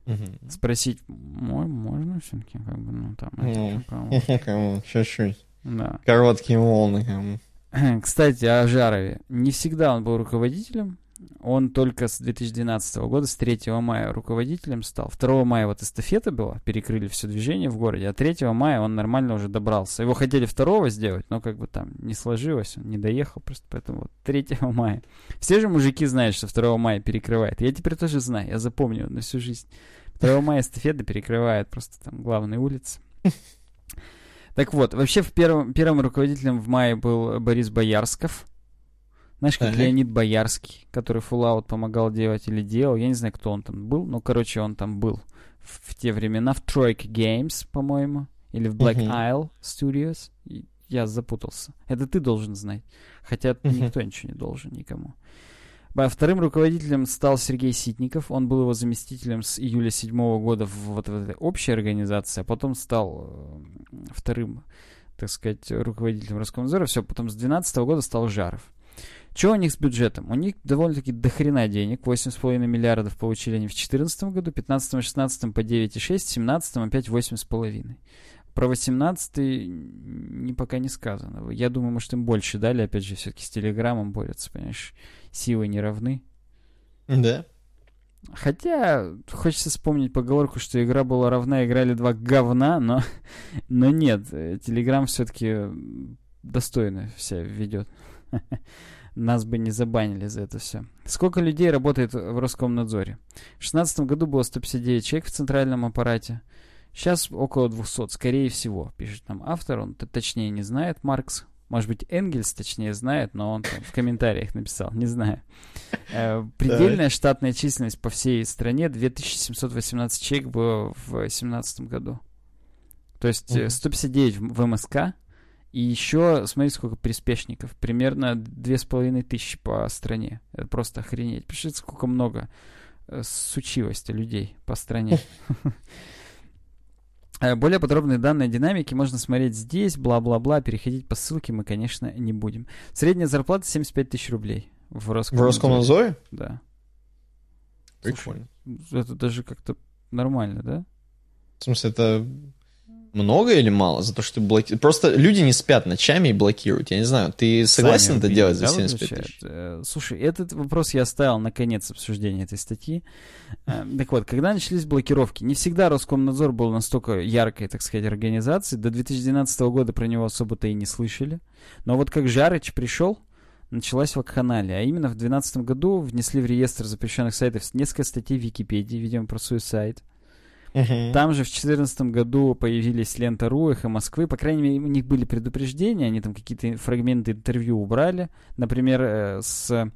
Угу. Спросить, можно все-таки, как бы, ну, там... Ну, чуть-чуть. Да. Короткие волны, кому. Кстати, о Жарове. Не всегда он был руководителем. Он только с 2012 года, с 3 мая руководителем стал. 2 мая вот эстафета была, перекрыли все движение в городе, а 3 мая он нормально уже добрался. Его хотели 2 сделать, но как бы там не сложилось, он не доехал просто, поэтому вот 3 мая. Все же мужики знают, что 2 мая перекрывает. Я теперь тоже знаю, я запомню на всю жизнь. 2 мая эстафеты перекрывает просто там главные улицы. Так вот, вообще в первом, первым руководителем в мае был Борис Боярсков. Знаешь, как ага. Леонид Боярский, который Fallout помогал делать или делал. Я не знаю, кто он там был, но, короче, он там был в, в те времена. В Troika Games, по-моему. Или в Black uh-huh. Isle Studios. Я запутался. Это ты должен знать. Хотя uh-huh. никто ничего не должен никому. Вторым руководителем стал Сергей Ситников. Он был его заместителем с июля седьмого года в, вот в этой общей организации, а потом стал э, вторым, так сказать, руководителем Роскомнадзора. Все, потом с 2012 года стал Жаров. Что у них с бюджетом? У них довольно-таки дохрена денег. 8,5 миллиардов получили они в 2014 году, 15-16 по 9,6, в 17 опять 8,5. Про 18 не, пока не сказано. Я думаю, может, им больше дали. Опять же, все-таки с Телеграмом борются, понимаешь силы не равны. Да. Хотя, хочется вспомнить поговорку, что игра была равна, играли два говна, но, но нет, Телеграм все-таки достойно себя ведет. Нас бы не забанили за это все. Сколько людей работает в Роскомнадзоре? В 2016 году было 159 человек в центральном аппарате. Сейчас около 200, скорее всего, пишет нам автор. Он точнее не знает, Маркс. Может быть, Энгельс точнее знает, но он там в комментариях написал, не знаю. Э, предельная штатная численность по всей стране 2718 человек было в 2017 году. То есть 159 в МСК, и еще, смотрите, сколько приспешников. Примерно 2500 по стране. Это просто охренеть. Пишите, сколько много э, сучивости людей по стране. Э, более подробные данные динамики можно смотреть здесь, бла-бла-бла, переходить по ссылке мы, конечно, не будем. Средняя зарплата 75 тысяч рублей в Роскомнадзоре. В Роскомнадзоре? Да. Прикольно. Слушай, это даже как-то нормально, да? В смысле, это много или мало за то, что ты блокируешь? Просто люди не спят ночами и блокируют. Я не знаю, ты согласен Сами это делать за да, 75 выключают? тысяч? Слушай, этот вопрос я оставил на конец обсуждения этой статьи. Э, Так вот, когда начались блокировки, не всегда Роскомнадзор был настолько яркой, так сказать, организацией. До 2012 года про него особо-то и не слышали. Но вот как Жарыч пришел, началась вакханалия. А именно в 2012 году внесли в реестр запрещенных сайтов несколько статей в Википедии, видимо, про суицид. Там же в 2014 году появились Лента.ру, Эхо Москвы. По крайней мере, у них были предупреждения, они там какие-то фрагменты интервью убрали. Например, э, с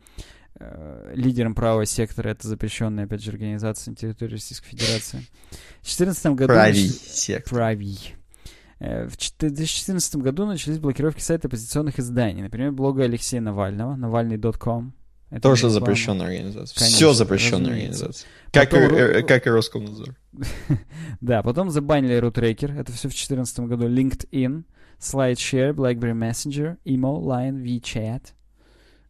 э, лидером правого сектора, это запрещенная, опять же, организация на территории Российской Федерации. В 2014 году... Правий сектор. Правий. Э, В 2014 году начались блокировки сайта оппозиционных изданий. Например, блога Алексея Навального, навальный.ком. Это Тоже запрещенная организация. Конечно, Все запрещенная разумеется. организация. Как, и, Потом- э, как и Роскомнадзор. Да, потом забанили RuTracker, это все в 2014 году, LinkedIn, SlideShare, BlackBerry Messenger, Emo, Line, WeChat.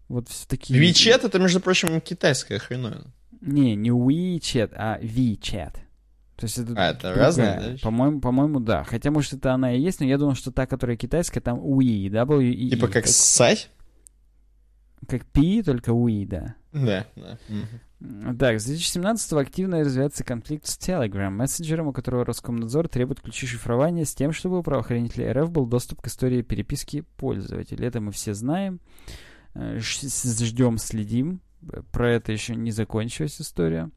Вот такие... WeChat это, между прочим, китайская хреновина. Не, не WeChat, а WeChat. То есть это, А, это другая. разные, да? По-моему, по-моему, да. Хотя, может, это она и есть, но я думал, что та, которая китайская, там We, W-E-E. Типа как сайт? Как P, только We, да. Да, да. Так, с 2017 активно развивается конфликт с Telegram, мессенджером, у которого Роскомнадзор требует ключи шифрования с тем, чтобы у правоохранителей РФ был доступ к истории переписки пользователей. Это мы все знаем, э, ждем, следим. Э, Про это еще не закончилась история.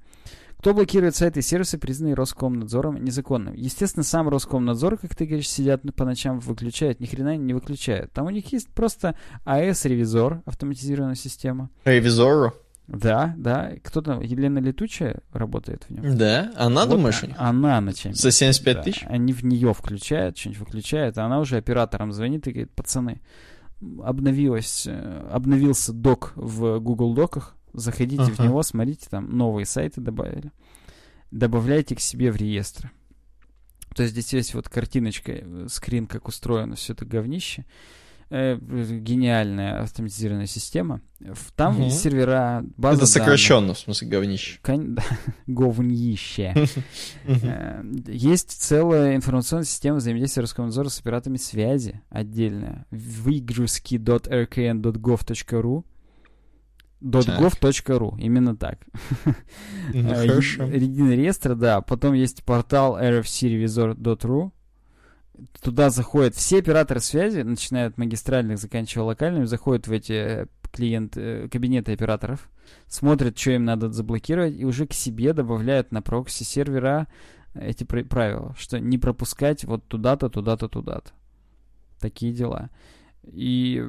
Кто блокирует сайты и сервисы, признанные Роскомнадзором незаконным? Естественно, сам Роскомнадзор, как ты говоришь, сидят по ночам, выключают, ни хрена не выключают. Там у них есть просто АЭС-ревизор, автоматизированная система. Ревизору? Да, да. Кто там? Елена Летучая работает в нем. Да? Она, Вот думаешь? Она ночами. За 75 Да, тысяч? Они в нее включают, что-нибудь выключают, а она уже операторам звонит и говорит, пацаны, обновилась, э, обновился док в Google Доках, заходите в Ага. него, смотрите, там новые сайты добавили. Добавляйте к себе в реестр. То есть здесь есть вот картиночка, э, скрин, как устроено все это говнище. Э, гениальная автоматизированная система. В- Там есть сервера, база Это данных. сокращенно, в смысле, говнище. Кон- да, Говнище. Э, Есть целая информационная система взаимодействия Роскомнадзора с операторами связи отдельная. выигрузки.rkn.gov.ru .gov.ru, именно так. Ну, Э, Единый реестр, да. Потом есть портал rfcrevizor.ru. Туда заходят все операторы связи, начиная от магистральных, заканчивая локальными, заходят в эти э, клиент, э, кабинеты операторов, смотрят, что им надо заблокировать, и уже к себе добавляют на прокси сервера эти пр- правила, что не пропускать вот туда-то, туда-то, туда-то. Такие дела. И,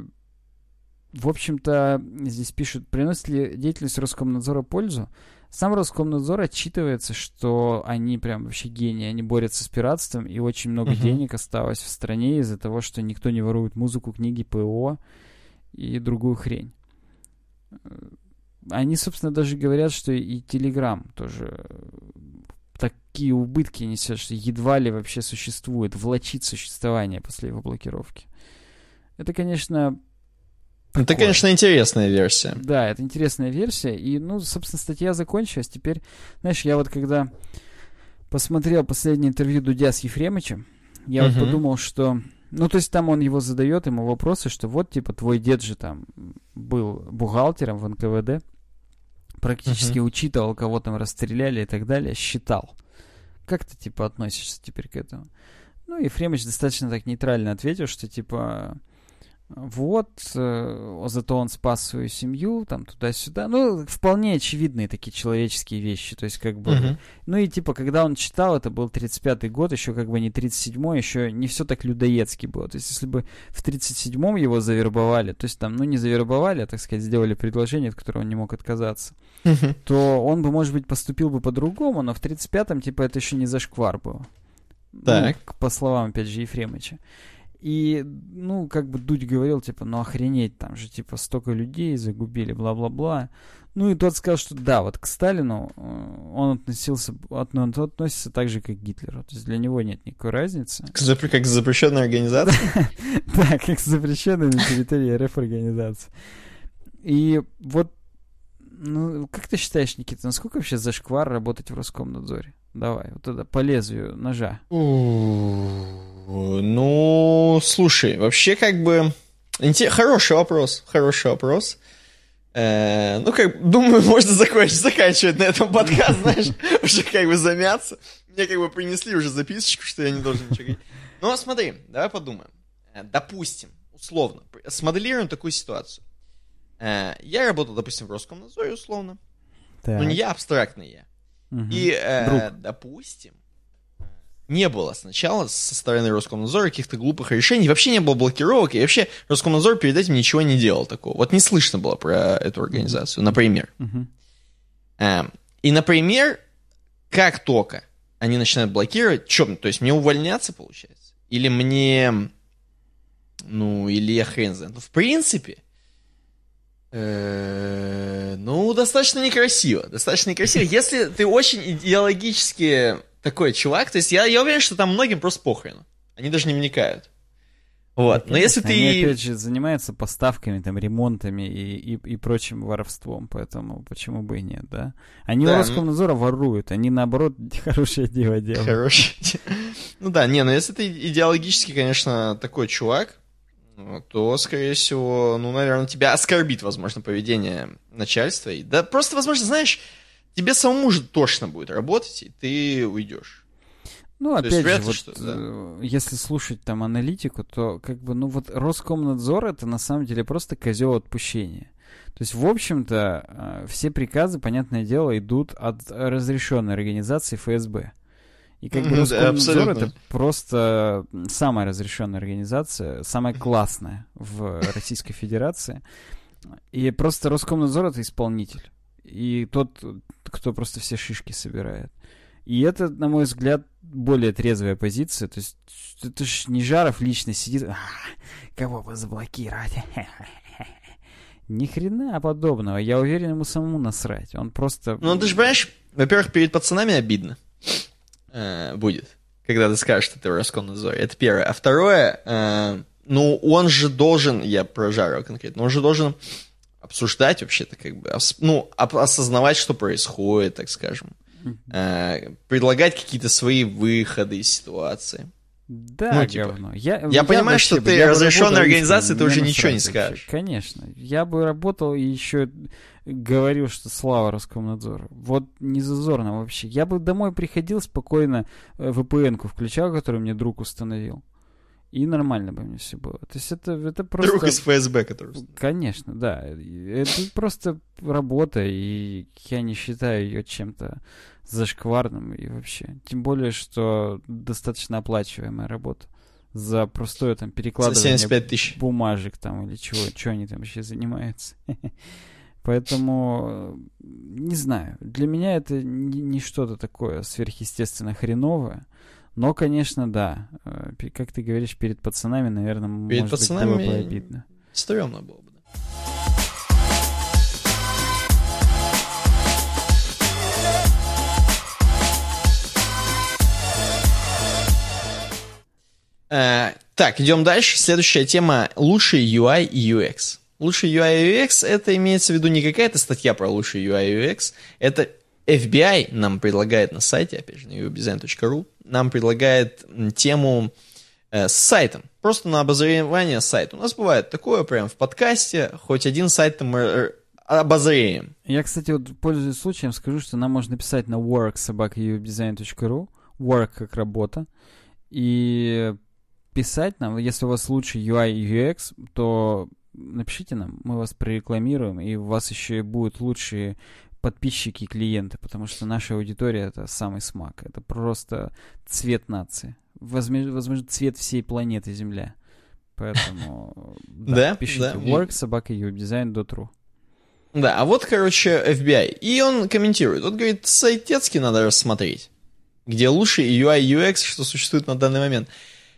в общем-то, здесь пишут, приносит ли деятельность Роскомнадзора пользу? Сам Роскомнадзор отчитывается, что они прям вообще гении, они борются с пиратством, и очень много Мгм. денег осталось в стране из-за того, что никто не ворует музыку, книги, ПО и другую хрень. Они, собственно, даже говорят, что и Телеграм тоже э, такие убытки несет, что едва ли вообще существует, влачит существование после его блокировки. Это, конечно, Это, такое. конечно, интересная версия. да, это интересная версия. И, ну, собственно, статья закончилась. Теперь, знаешь, я вот когда посмотрел последнее интервью Дудя с Ефремычем, я вот Мгм. подумал, что... Ну, то есть там он его задает, ему вопросы, что вот, типа, твой дед же там был бухгалтером в НКВД, практически учитывал, кого там расстреляли и так далее, считал. Как ты, типа, относишься теперь к этому? Ну, Ефремыч достаточно так нейтрально ответил, что, типа, вот, э, зато он спас свою семью, там, туда-сюда. Ну, вполне очевидные такие человеческие вещи. То есть, как бы... Мгм. Ну и, типа, когда он читал, это был 35-й год, еще как бы не 37-й, еще не все так людоедски было. То есть, если бы в 37-м его завербовали, то есть, там, ну, не завербовали, а, так сказать, сделали предложение, от которого он не мог отказаться, Мгм. то он бы, может быть, поступил бы по-другому, но в 35-м, типа, это еще не зашквар был. Так. Ну, по словам, опять же, Ефремыча. И, ну, как бы Дудь говорил, типа, ну охренеть, там же, типа, столько людей загубили, бла-бла-бла. Ну, и тот сказал, что да, вот к Сталину э, он относился, от- он относится так же, как к Гитлеру. То есть для него нет никакой разницы. К запр- Как запрещенная организация? Да, как запрещенная на территории РФ организация. И вот, ну, как ты считаешь, Никита, насколько вообще зашквар работать в Роскомнадзоре? Давай, вот это по лезвию ножа. Ну, слушай, вообще как бы... Хороший вопрос, хороший вопрос. Э, ну, как, думаю, можно закончить, заканчивать на этом подкаст, знаешь, уже как бы замяться. Мне как бы принесли уже записочку, что я не должен ничего говорить. Ну, смотри, давай подумаем. Э, допустим, условно, смоделируем такую ситуацию. Э, я работал, допустим, в Роскомнадзоре, условно. Так. Ну, не я, абстрактный я. Угу. И, э, допустим, не было сначала со стороны Роскомнадзора каких-то глупых решений, вообще не было блокировок, и вообще Роскомнадзор перед этим ничего не делал такого. Вот не слышно было про эту организацию, например. Uh-huh. И, например, как только они начинают блокировать, что, то есть мне увольняться, получается? Или мне, ну, или я хрен знает. Ну, в принципе, э, ну, достаточно некрасиво. Достаточно некрасиво. Если ты очень идеологически такой чувак. То есть я, я уверен, что там многим просто похрену. Они даже не вникают. Вот. Но если ты... Они, опять же, занимаются поставками, там, ремонтами и, и, и прочим воровством, поэтому почему бы и нет, да? Они да, у Роскомнадзора ну... воруют, они, наоборот, хорошее дело делают. Хорошее Ну да, не, но если ты идеологически, конечно, такой чувак, то, скорее всего, ну, наверное, тебя оскорбит, возможно, поведение начальства. И, да просто, возможно, знаешь, тебе самому же точно будет работать, и ты уйдешь. Ну, опять же, вот, что, да. Э, если слушать там аналитику, то как бы, ну вот Роскомнадзор это на самом деле просто козел отпущения. То есть, в общем-то, э, все приказы, понятное дело, идут от разрешенной организации ФСБ. И как бы Роскомнадзор да, это просто самая разрешенная организация, самая классная в Российской Федерации. И просто Роскомнадзор это исполнитель и тот, кто просто все шишки собирает. И это, на мой взгляд, более трезвая позиция. То есть это ж не Жаров лично сидит, а, кого бы заблокировать. Ни хрена подобного. Я уверен, ему самому насрать. Он просто... Ну, ты же понимаешь, во-первых, перед пацанами обидно э, будет, когда ты скажешь, что ты в Роскомнадзоре. Это первое. А второе, э, ну, он же должен, я про Жарова конкретно, он же должен обсуждать вообще-то, как бы, ну, осознавать, что происходит, так скажем. Э, предлагать какие-то свои выходы из ситуации. Да, ну, типа, говно. Я, я, я понимаю, что ты разрешенная организация, ты уже ничего не скажешь. Конечно. Я бы работал и еще говорил, что слава Роскомнадзору. Вот не зазорно вообще. Я бы домой приходил спокойно, э, VPN-ку включал, которую мне друг установил. И нормально бы мне все было. То есть это, это просто... Друг из ФСБ, который... Конечно, да. Это просто работа, и я не считаю ее чем-то зашкварным и вообще. Тем более, что достаточно оплачиваемая работа за простое там перекладывание 75 тысяч. бумажек там или чего, что они там вообще занимаются. Поэтому, не знаю, для меня это не, не что-то такое сверхъестественно хреновое. Но, конечно, да. Э, как ты говоришь, перед пацанами, наверное, перед может пацанами быть, было бы обидно. Стрёмно было бы, да. Uh, так, идем дальше. Следующая тема — лучший UI и UX. Лучший UI и UX — это имеется в виду не какая-то статья про лучший UI и UX, это FBI нам предлагает на сайте, опять же, на uwebdesign.ru, нам предлагает тему э, с сайтом. Просто на обозревание сайта. У нас бывает такое прям в подкасте, хоть один сайт мы э, обозреем. Я, кстати, вот пользуясь случаем, скажу, что нам можно писать на work work как работа, и писать нам, если у вас лучше UI и UX, то напишите нам, мы вас прорекламируем, и у вас еще будут лучшие подписчики и клиенты, потому что наша аудитория это самый смак. Это просто цвет нации. Возможно, возможно цвет всей планеты Земля. Поэтому да, пишите да. work собака design.ru. Да, а вот, короче, FBI. И он комментирует. Он говорит, сайтецки надо рассмотреть. Где лучше UI UX, что существует на данный момент.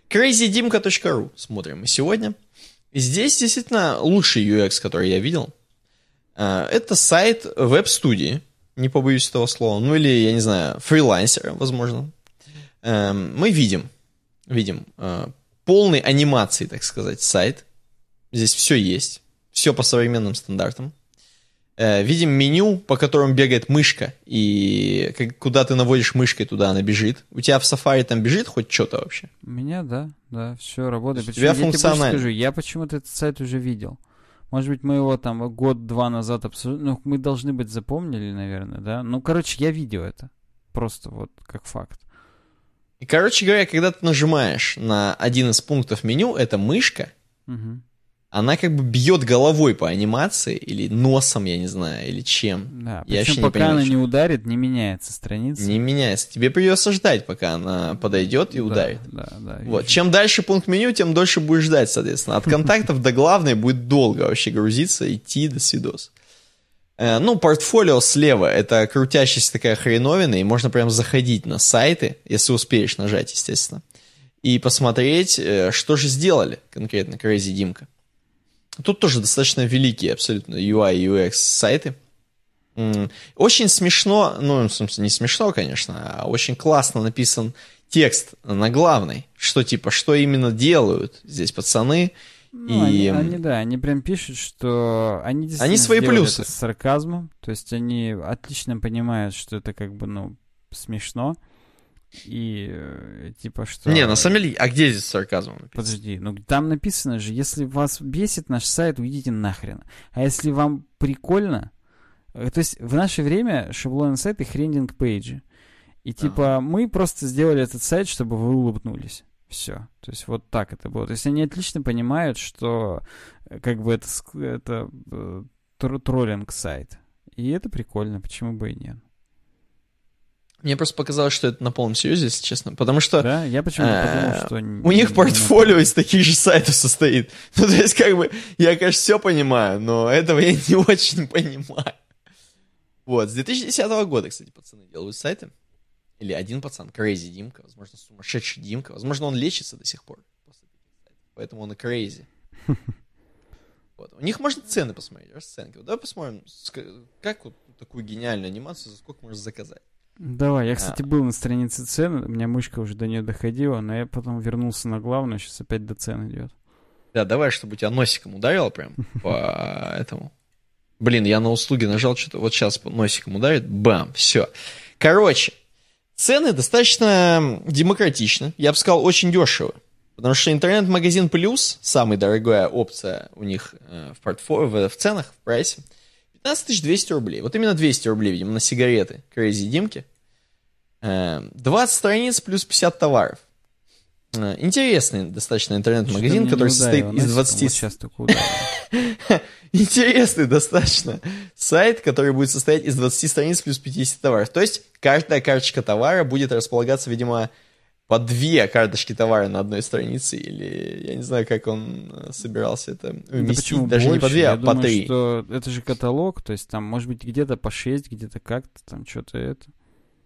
crazydimka.ru смотрим мы сегодня. Здесь действительно лучший UX, который я видел. А, это сайт веб-студии, не побоюсь этого слова, ну или, я не знаю, фрилансера, возможно. Эм, мы видим, видим э, полный анимации, так сказать, сайт. Здесь все есть, все по современным стандартам. э, видим меню, по которому бегает мышка, и куда ты наводишь мышкой, туда она бежит. У тебя в Safari там бежит хоть что-то вообще? У меня, да, да, все работает. У тебя Причем я тебе функционально. скажу, я почему-то этот сайт уже видел. Может быть, мы его там год-два назад обсуждали. Ну, мы должны быть запомнили, наверное, да? Ну, короче, я видел это. Просто вот как факт. И, короче говоря, когда ты нажимаешь на один из пунктов меню, это мышка, Мгм. Она как бы бьет головой по анимации, или носом, я не знаю, или чем. Да, Я вообще причем не пока понимаю, она что- не ударит, не меняется страница. Не меняется. Тебе придется ждать, пока она подойдет и Да, ударит. Да, да. Вот. вижу. Чем дальше пункт меню, тем дольше будешь ждать, соответственно. От контактов до главной будет долго вообще грузиться, идти до свидос. Э, Ну, портфолио слева — это крутящаяся такая хреновина, и можно прям заходить на сайты, если успеешь нажать, естественно, и посмотреть, э, что же сделали конкретно Crazy Димка. Тут тоже достаточно великие абсолютно UI и UX сайты. Очень смешно, ну, в смысле, не смешно, конечно, а очень классно написан текст на главной, что типа, что именно делают здесь пацаны. Ну, и... они, они, да, они прям пишут, что они действительно Они свои плюсы. это с сарказмом, то есть они отлично понимают, что это как бы, ну, смешно, и э, типа что... Не, на самом деле, а где здесь сарказм? написан? Подожди, ну там написано же, если вас бесит наш сайт, уйдите нахрен. А если вам прикольно, э, то есть в наше время шаблонные сайты хрендинг пейджи. И типа мы просто сделали этот сайт, чтобы вы улыбнулись. Все. То есть вот так это было. То есть они отлично понимают, что э, как бы это, это тр- троллинг сайт. И это прикольно, почему бы и нет. Мне просто показалось, что это на полном серьезе, если честно. Потому что Да, я почему-то подумал, э, что... у них портфолио из таких же сайтов состоит. Ну, то есть, как бы, я, конечно, все понимаю, но этого я не очень понимаю. Вот, с 2010 года, кстати, пацаны делают сайты. Или один пацан, Crazy Димка, возможно, сумасшедший Димка. Возможно, он лечится до сих пор. Поэтому он и Crazy. Вот. У них можно цены посмотреть, расценки. Вот давай посмотрим, как вот такую гениальную анимацию, за сколько можно заказать. Давай, я, А. кстати, был на странице цен, у меня мышка уже до нее доходила, но я потом вернулся на главную, сейчас опять до цен идет. Да, давай, чтобы тебя носиком ударило прям по этому. Блин, я на услуги нажал что-то, вот сейчас носиком ударит, бам, все. Короче, цены достаточно демократичны, я бы сказал, очень дешево. Потому что интернет-магазин Плюс, самая дорогая опция у них э, в, портфо... в, в ценах, в прайсе, 15 200 рублей. Вот именно 200 рублей, видимо, на сигареты Crazy Димки. Э, 20 страниц плюс 50 товаров. Э, Интересный достаточно интернет-магазин, который состоит из 20... Вот сейчас только ударил. Интересный достаточно сайт, который будет состоять из 20 страниц плюс 50 товаров. То есть каждая карточка товара будет располагаться, видимо, по две карточки товара на одной странице, или я не знаю, как он э, собирался это Да уместить, почему даже не по больше? две, Я а по думаю, три. что это же каталог, то есть там, может быть, где-то по 6, где-то как-то там что-то это.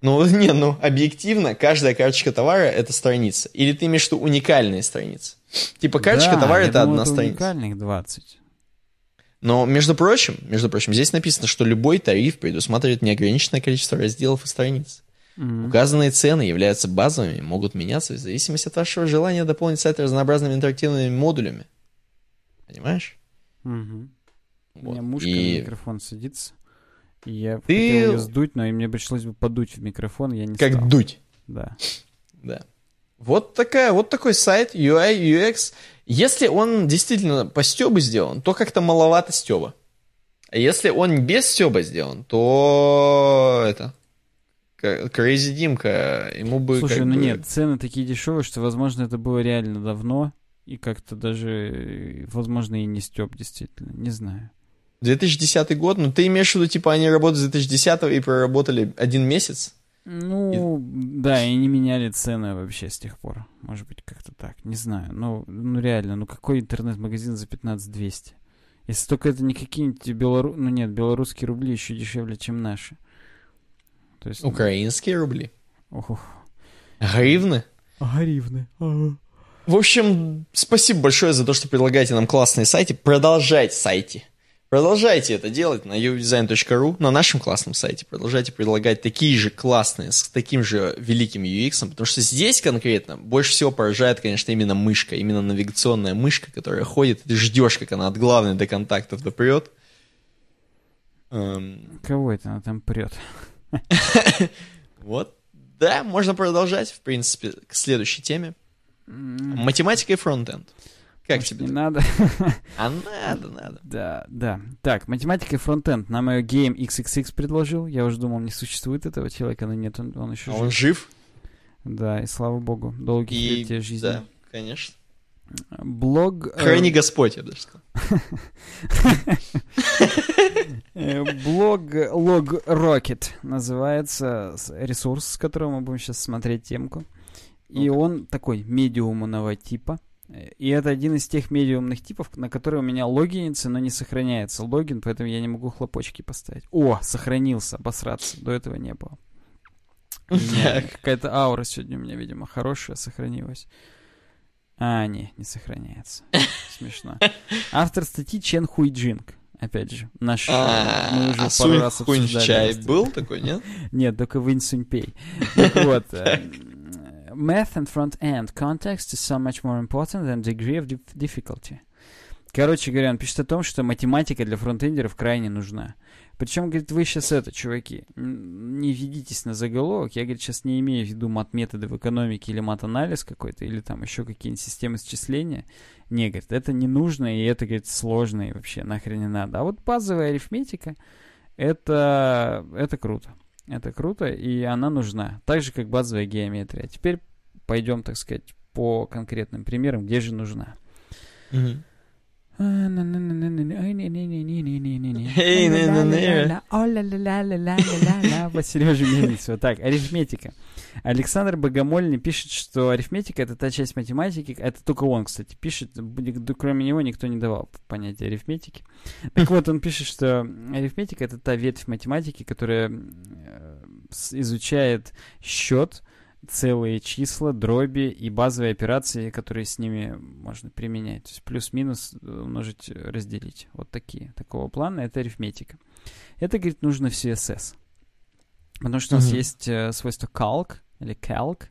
Ну, не, ну, объективно, каждая карточка товара — это страница. Или ты имеешь в виду уникальные страницы? Типа карточка Да, товара — это думал, одна страница. уникальных 20. Но, между прочим, между прочим, здесь написано, что любой тариф предусматривает неограниченное количество разделов и страниц. Мгм. Указанные цены являются базовыми могут меняться в зависимости от вашего желания дополнить сайт разнообразными интерактивными модулями. Понимаешь? У Вот. меня мушка И- на микрофон садится. Я Ты- хотел ее сдуть, но мне пришлось бы подуть в микрофон, я не Как стал. дуть. Да. Да. Вот, такая, вот такой сайт UI, UX. Если он действительно по стебу сделан, то как-то маловато стеба. А если он без стеба сделан, то это... Crazy Димка, ему бы Слушай, ну бы- нет, цены такие дешевые, что, возможно, это было реально давно, и как-то даже, э, возможно, и не степ, действительно, не знаю. 2010 год, ну ты имеешь в виду, типа, они работают с 2010 и проработали один месяц? Ну, да, и не меняли цены вообще с тех пор. Может быть, как-то так. Не знаю. Ну, ну реально, ну какой интернет-магазин за 15 200? Если только это не какие-нибудь белору... Ну нет, белорусские рубли еще дешевле, чем наши. То есть... ну, Украинские рубли. Ох. Гривны. Гривны. В общем, спасибо большое за то, что предлагаете нам классные сайты. Продолжайте сайты. Продолжайте это делать на udesign.ru, на нашем классном сайте. Продолжайте предлагать такие же классные, с таким же великим UX, потому что здесь конкретно больше всего поражает, конечно, именно мышка, именно навигационная мышка, которая ходит, и ты ждешь, как она от главной до контактов допрет. Эм, Кого это она там прет? Вот, да, можно продолжать, в принципе, к следующей теме. Математика и фронтенд. Как Может, тебе? Не надо. А надо, надо. Да, да. Так, математика и фронтенд. Нам ее Game XXX предложил. Я уже думал, не существует этого человека, но нет, он, он еще А жив. он жив? Да, и слава богу. Долгих И, лет тебе жизни. да, конечно. Блог... э, Храни Господь, я даже сказал. Блог Log Rocket называется ресурс, с которого мы будем сейчас смотреть темку. И он такой медиумного типа. Э, И это один из тех медиумных типов, на которые у меня логинится, но не сохраняется логин, поэтому я не могу хлопочки поставить. О, сохранился, обосраться. До этого не было. Какая-то аура сегодня у меня, видимо, хорошая сохранилась. А, не, не сохраняется. Смешно. Автор статьи Чен Хуй Джинг. Опять же, наш... э, мы А, уже а пару раз обсуждали Чай был такой, нет? нет, только Винь Сунь Пей. Так вот. Math and front-end context is so much more important than degree of dif- difficulty. Короче говоря, он пишет о том, что математика для фронтендеров крайне нужна. Причем, говорит, вы сейчас это, чуваки, не ведитесь на заголовок. Я, говорит, сейчас не имею в виду мат-методы в экономике или мат-анализ какой-то, или там еще какие-нибудь системы счисления. Не, говорит, это не нужно, и это, говорит, сложно, и вообще нахрен не надо. А вот базовая арифметика, это, это круто. Это круто, и она нужна. Так же, как базовая геометрия. Теперь пойдем, так сказать, по конкретным примерам, где же нужна. Мгм. По Сереже Мельницеву. Так, арифметика. Александр Богомольный пишет, что арифметика — это та часть математики, это только он, кстати, пишет, кроме него никто не давал понятия арифметики. Так вот, он пишет, что арифметика — это та ветвь математики, которая э, изучает счет, целые числа, дроби и базовые операции, которые с ними можно применять. То есть плюс-минус э, умножить, э, разделить. Вот такие. Такого плана это арифметика. Это, говорит, нужно в CSS. Потому что у нас есть э, свойство calc или calc,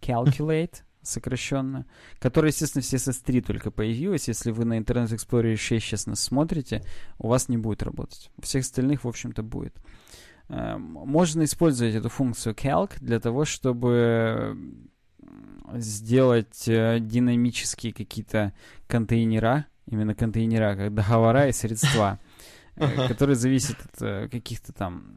calculate сокращенно, которое, естественно, в CSS3 только появилось. Если вы на Internet Explorer 6 сейчас нас смотрите, у вас не будет работать. У всех остальных, в общем-то, будет. Эм, Можно использовать эту функцию calc для того, чтобы сделать э, динамические какие-то контейнера, именно контейнера, как договора и средства, э, которые зависят от э, каких-то там,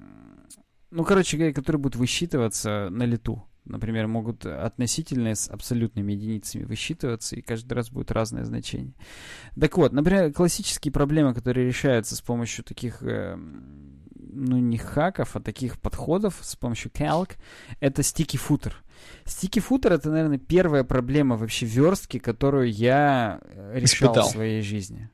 ну, короче говоря, которые будут высчитываться на лету. Например, могут относительные с абсолютными единицами высчитываться, и каждый раз будет разное значение. Так вот, например, классические проблемы, которые решаются с помощью таких, э, ну, не хаков, а таких подходов, с помощью calc, это sticky footer. Sticky footer — это, наверное, первая проблема вообще верстки, которую я э, решал Испытал. в своей жизни.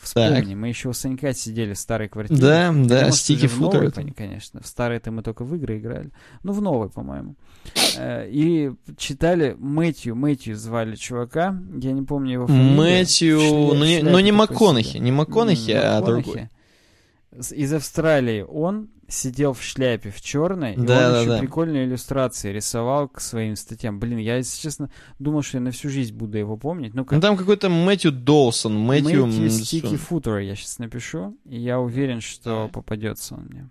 Вспомни, мы еще у Санька сидели в старой квартире. Да, да, Может, стики футер. кон- конечно. В старой-то мы только в игры играли. Ну, в новой, по-моему. Э, И читали Мэтью, Мэтью звали чувака, я не помню его фамилию. Мэтью, шля- ну не, ну не МакКонахи, не МакКонахи, а другой. Из Австралии он сидел в шляпе в черной, и Да, он да, еще да. прикольные иллюстрации рисовал к своим статьям. Блин, я, если честно, думал, что я на всю жизнь буду его помнить. Ну, Ну как там какой-то Мэтью Доусон, Мэтью... Мэтью Стики? Футера я сейчас напишу, и я уверен, что попадется он мне.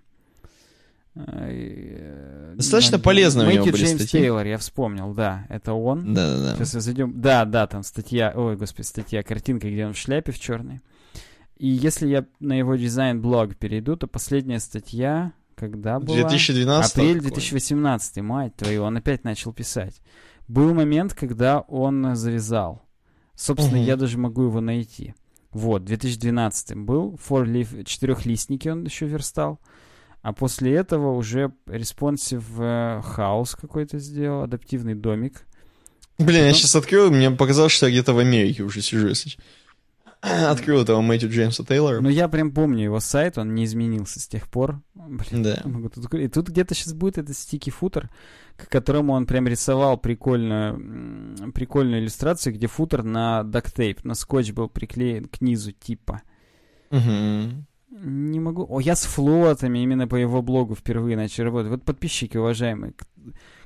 А, и, э, Достаточно на- полезные у него были Джеймс статьи. Тейлор, я вспомнил, да, это он. Да-да-да. Сейчас мы зайдем. Да, да, там статья, ой, господи, статья, картинка, где он в шляпе в черной. И если я на его дизайн-блог перейду, то последняя статья, когда была? 2012 Апрель какой? 2018, мать твою, он опять начал писать. Был момент, когда он завязал. Собственно, Мгм. я даже могу его найти. Вот, 2012 был, four четырехлистники он еще верстал. А после этого уже responsive э, house какой-то сделал, адаптивный домик. Блин, я Ну. сейчас открыл, мне показалось, что я где-то в Америке уже сижу, если. Открыл этого Мэтью Джеймса Тейлора. Но я прям помню его сайт, он не изменился с тех пор. Блин, Да. могу тут. И тут где-то сейчас будет этот стики футер, к которому он прям рисовал прикольную, прикольную иллюстрацию, где футер на дактейп, на скотч был приклеен к низу типа. Мгм. Не могу. О, я с флотами именно по его блогу впервые начал работать. Вот подписчики, уважаемые,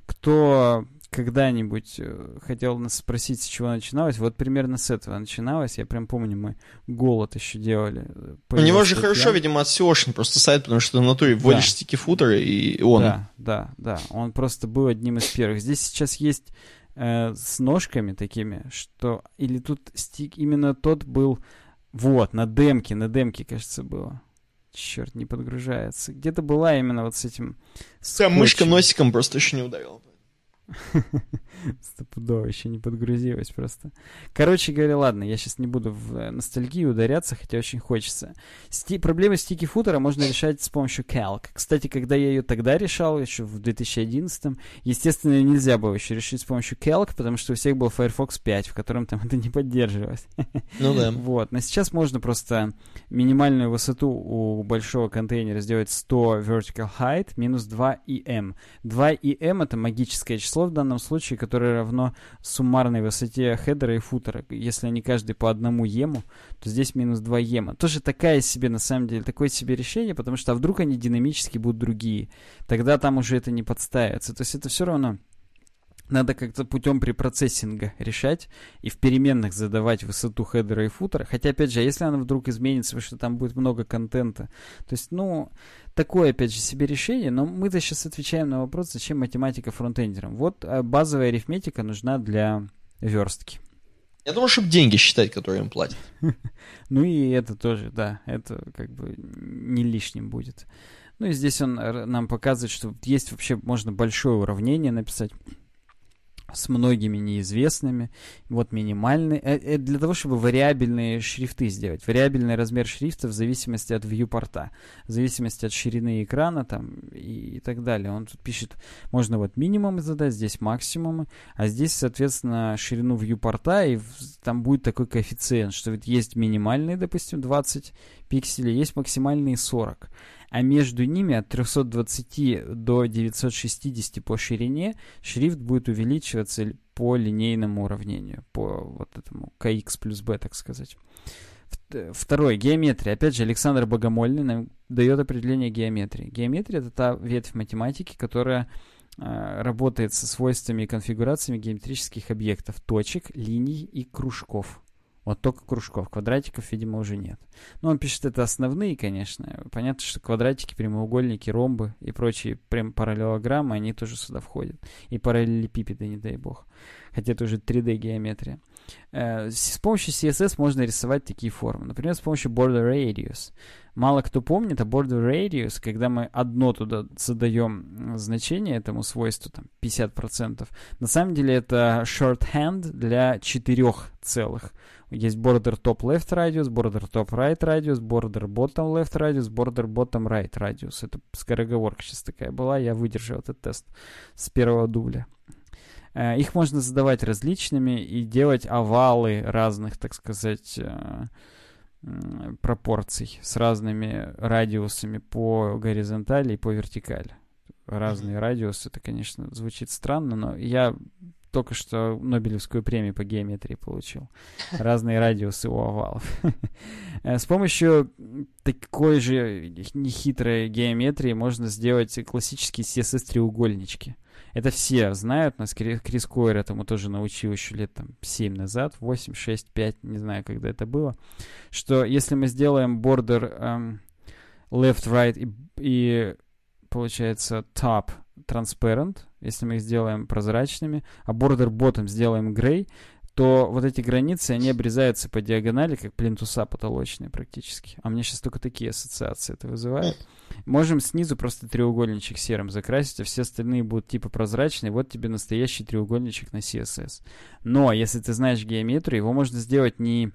кто, когда-нибудь э, хотел нас спросить, с чего начиналось, вот примерно с этого начиналось. Я прям помню, мы голод еще делали. Э, У него же хорошо, видимо, от Сеошин просто сайт, потому что на натуре вводишь да. стики-футеры, и он. Да, да, да. Он просто был одним из первых. Здесь сейчас есть э, с ножками такими, что... Или тут стик... Именно тот был... Вот, на демке, на демке, кажется, было. Черт, не подгружается. Где-то была именно вот с этим... Там мышка носиком просто еще не ударила. Стопудово еще не подгрузилась просто. Короче говоря, ладно, я сейчас не буду в э, ностальгию ударяться, хотя очень хочется. Сти... Проблемы стики футера можно решать с помощью Calc. Кстати, когда я ее тогда решал, еще в 2011, естественно, нельзя было еще решить с помощью Calc, потому что у всех был Firefox 5, в котором там это не поддерживалось. Ну да. Вот. Но сейчас можно просто минимальную высоту у большого контейнера сделать 100 vertical height минус 2 em. 2 em это магическое число в данном случае, которое равно суммарной высоте хедера и футера. Если они каждый по одному ему, то здесь минус 2 ема. Тоже такая себе, на самом деле, такое себе решение, потому что а вдруг они динамически будут другие. Тогда там уже это не подставится. То есть это все равно надо как-то путем препроцессинга решать и в переменных задавать высоту хедера и футера. Хотя, опять же, если она вдруг изменится, потому что там будет много контента. То есть, ну, такое, опять же, себе решение. Но мы-то сейчас отвечаем на вопрос, зачем математика фронтендерам. Вот а, базовая арифметика нужна для верстки. Я думаю, чтобы деньги считать, которые им платят. ну и это тоже, да, это как бы не лишним будет. Ну и здесь он нам показывает, что есть вообще, можно большое уравнение написать с многими неизвестными. Вот минимальный. Э, э, для того, чтобы вариабельные шрифты сделать. Вариабельный размер шрифта в зависимости от вьюпорта. В зависимости от ширины экрана там и, и так далее. Он тут пишет, можно вот минимум задать, здесь максимумы. А здесь, соответственно, ширину вьюпорта. И там будет такой коэффициент, что вот есть минимальный, допустим, 20 пикселей, есть максимальные 40 а между ними от 320 до 960 по ширине шрифт будет увеличиваться по линейному уравнению, по вот этому kx плюс b, так сказать. Второе, геометрия. Опять же, Александр Богомольный нам дает определение геометрии. Геометрия — это та ветвь математики, которая э, работает со свойствами и конфигурациями геометрических объектов, точек, линий и кружков. Вот только кружков. Квадратиков, видимо, уже нет. Но он пишет это основные, конечно. Понятно, что квадратики, прямоугольники, ромбы и прочие прям параллелограммы, они тоже сюда входят. И параллелепипеды, не дай бог. Хотя это уже 3D-геометрия. Э, с помощью CSS можно рисовать такие формы. Например, с помощью border radius. Мало кто помнит, а border radius, когда мы одно туда задаем значение этому свойству, там, 50%, на самом деле это shorthand для четырех целых. Есть border top left radius, border top right radius, border bottom left radius, border bottom right radius. Это скороговорка сейчас такая была, я выдержал этот тест с первого дубля. Э, их можно задавать различными и делать овалы разных, так сказать, э, пропорций с разными радиусами по горизонтали и по вертикали. Разные mm-hmm. радиусы, это, конечно, звучит странно, но я только что Нобелевскую премию по геометрии получил. Разные радиусы у овалов. Э, с помощью такой же нехитрой геометрии можно сделать классические CSS-треугольнички. Это все знают, нас Крис Койер этому тоже научил еще лет там 7 назад, 8, 6, 5, не знаю, когда это было, что если мы сделаем border um, left, right и, и получается top transparent, если мы их сделаем прозрачными, а border bottom сделаем gray, то вот эти границы, они обрезаются по диагонали, как плинтуса потолочные практически. А мне сейчас только такие ассоциации это вызывает. Можем снизу просто треугольничек серым закрасить, а все остальные будут типа прозрачные. Вот тебе настоящий треугольничек на CSS. Но если ты знаешь геометрию, его можно сделать не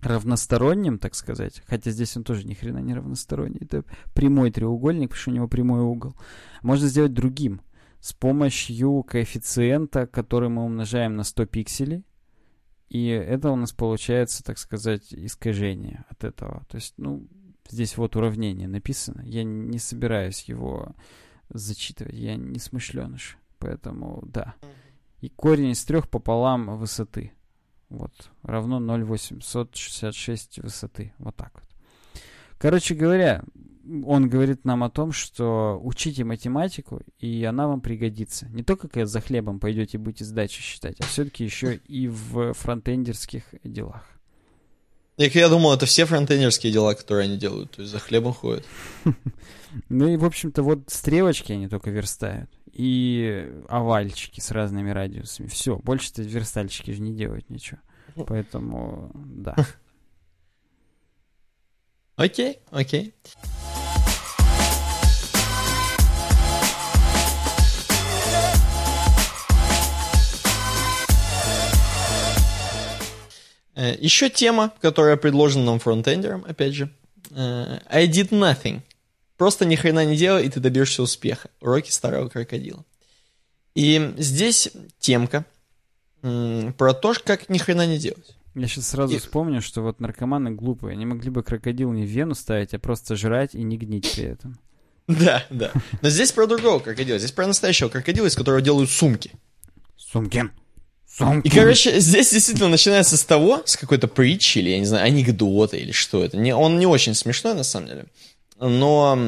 равносторонним, так сказать, хотя здесь он тоже ни хрена не равносторонний, это прямой треугольник, потому что у него прямой угол, можно сделать другим, с помощью коэффициента, который мы умножаем на 100 пикселей, и это у нас получается, так сказать, искажение от этого. То есть, ну, здесь вот уравнение написано. Я не собираюсь его зачитывать. Я не смышленыш. Поэтому, да. И корень из трех пополам высоты. Вот. Равно 0,866 высоты. Вот так вот. Короче говоря, он говорит нам о том, что учите математику, и она вам пригодится. Не только когда за хлебом пойдете будете сдачи считать, а все-таки еще и в фронтендерских делах. Я, я думал, это все фронтендерские дела, которые они делают, то есть за хлебом ходят. Ну и, в общем-то, вот стрелочки они только верстают. И овальчики с разными радиусами. Все, больше-то верстальщики же не делают ничего. Поэтому, да. Окей, окей. Э, Еще тема, которая предложена нам фронтендером, опять же. Э, I did nothing. Просто ни хрена не делай, и ты добьешься успеха. Уроки старого крокодила. И здесь темка про то, как ни хрена не делать. Я сейчас сразу и... вспомню, что вот наркоманы глупые. Они могли бы крокодил не в вену ставить, а просто жрать и не гнить при этом. Да, да. Но здесь про другого крокодила. Здесь про настоящего крокодила, из которого делают сумки. Сумки. Сумки. И, короче, здесь действительно начинается с того, с какой-то притчи, или, я не знаю, анекдота, или что это. Не, он не очень смешной, на самом деле. Но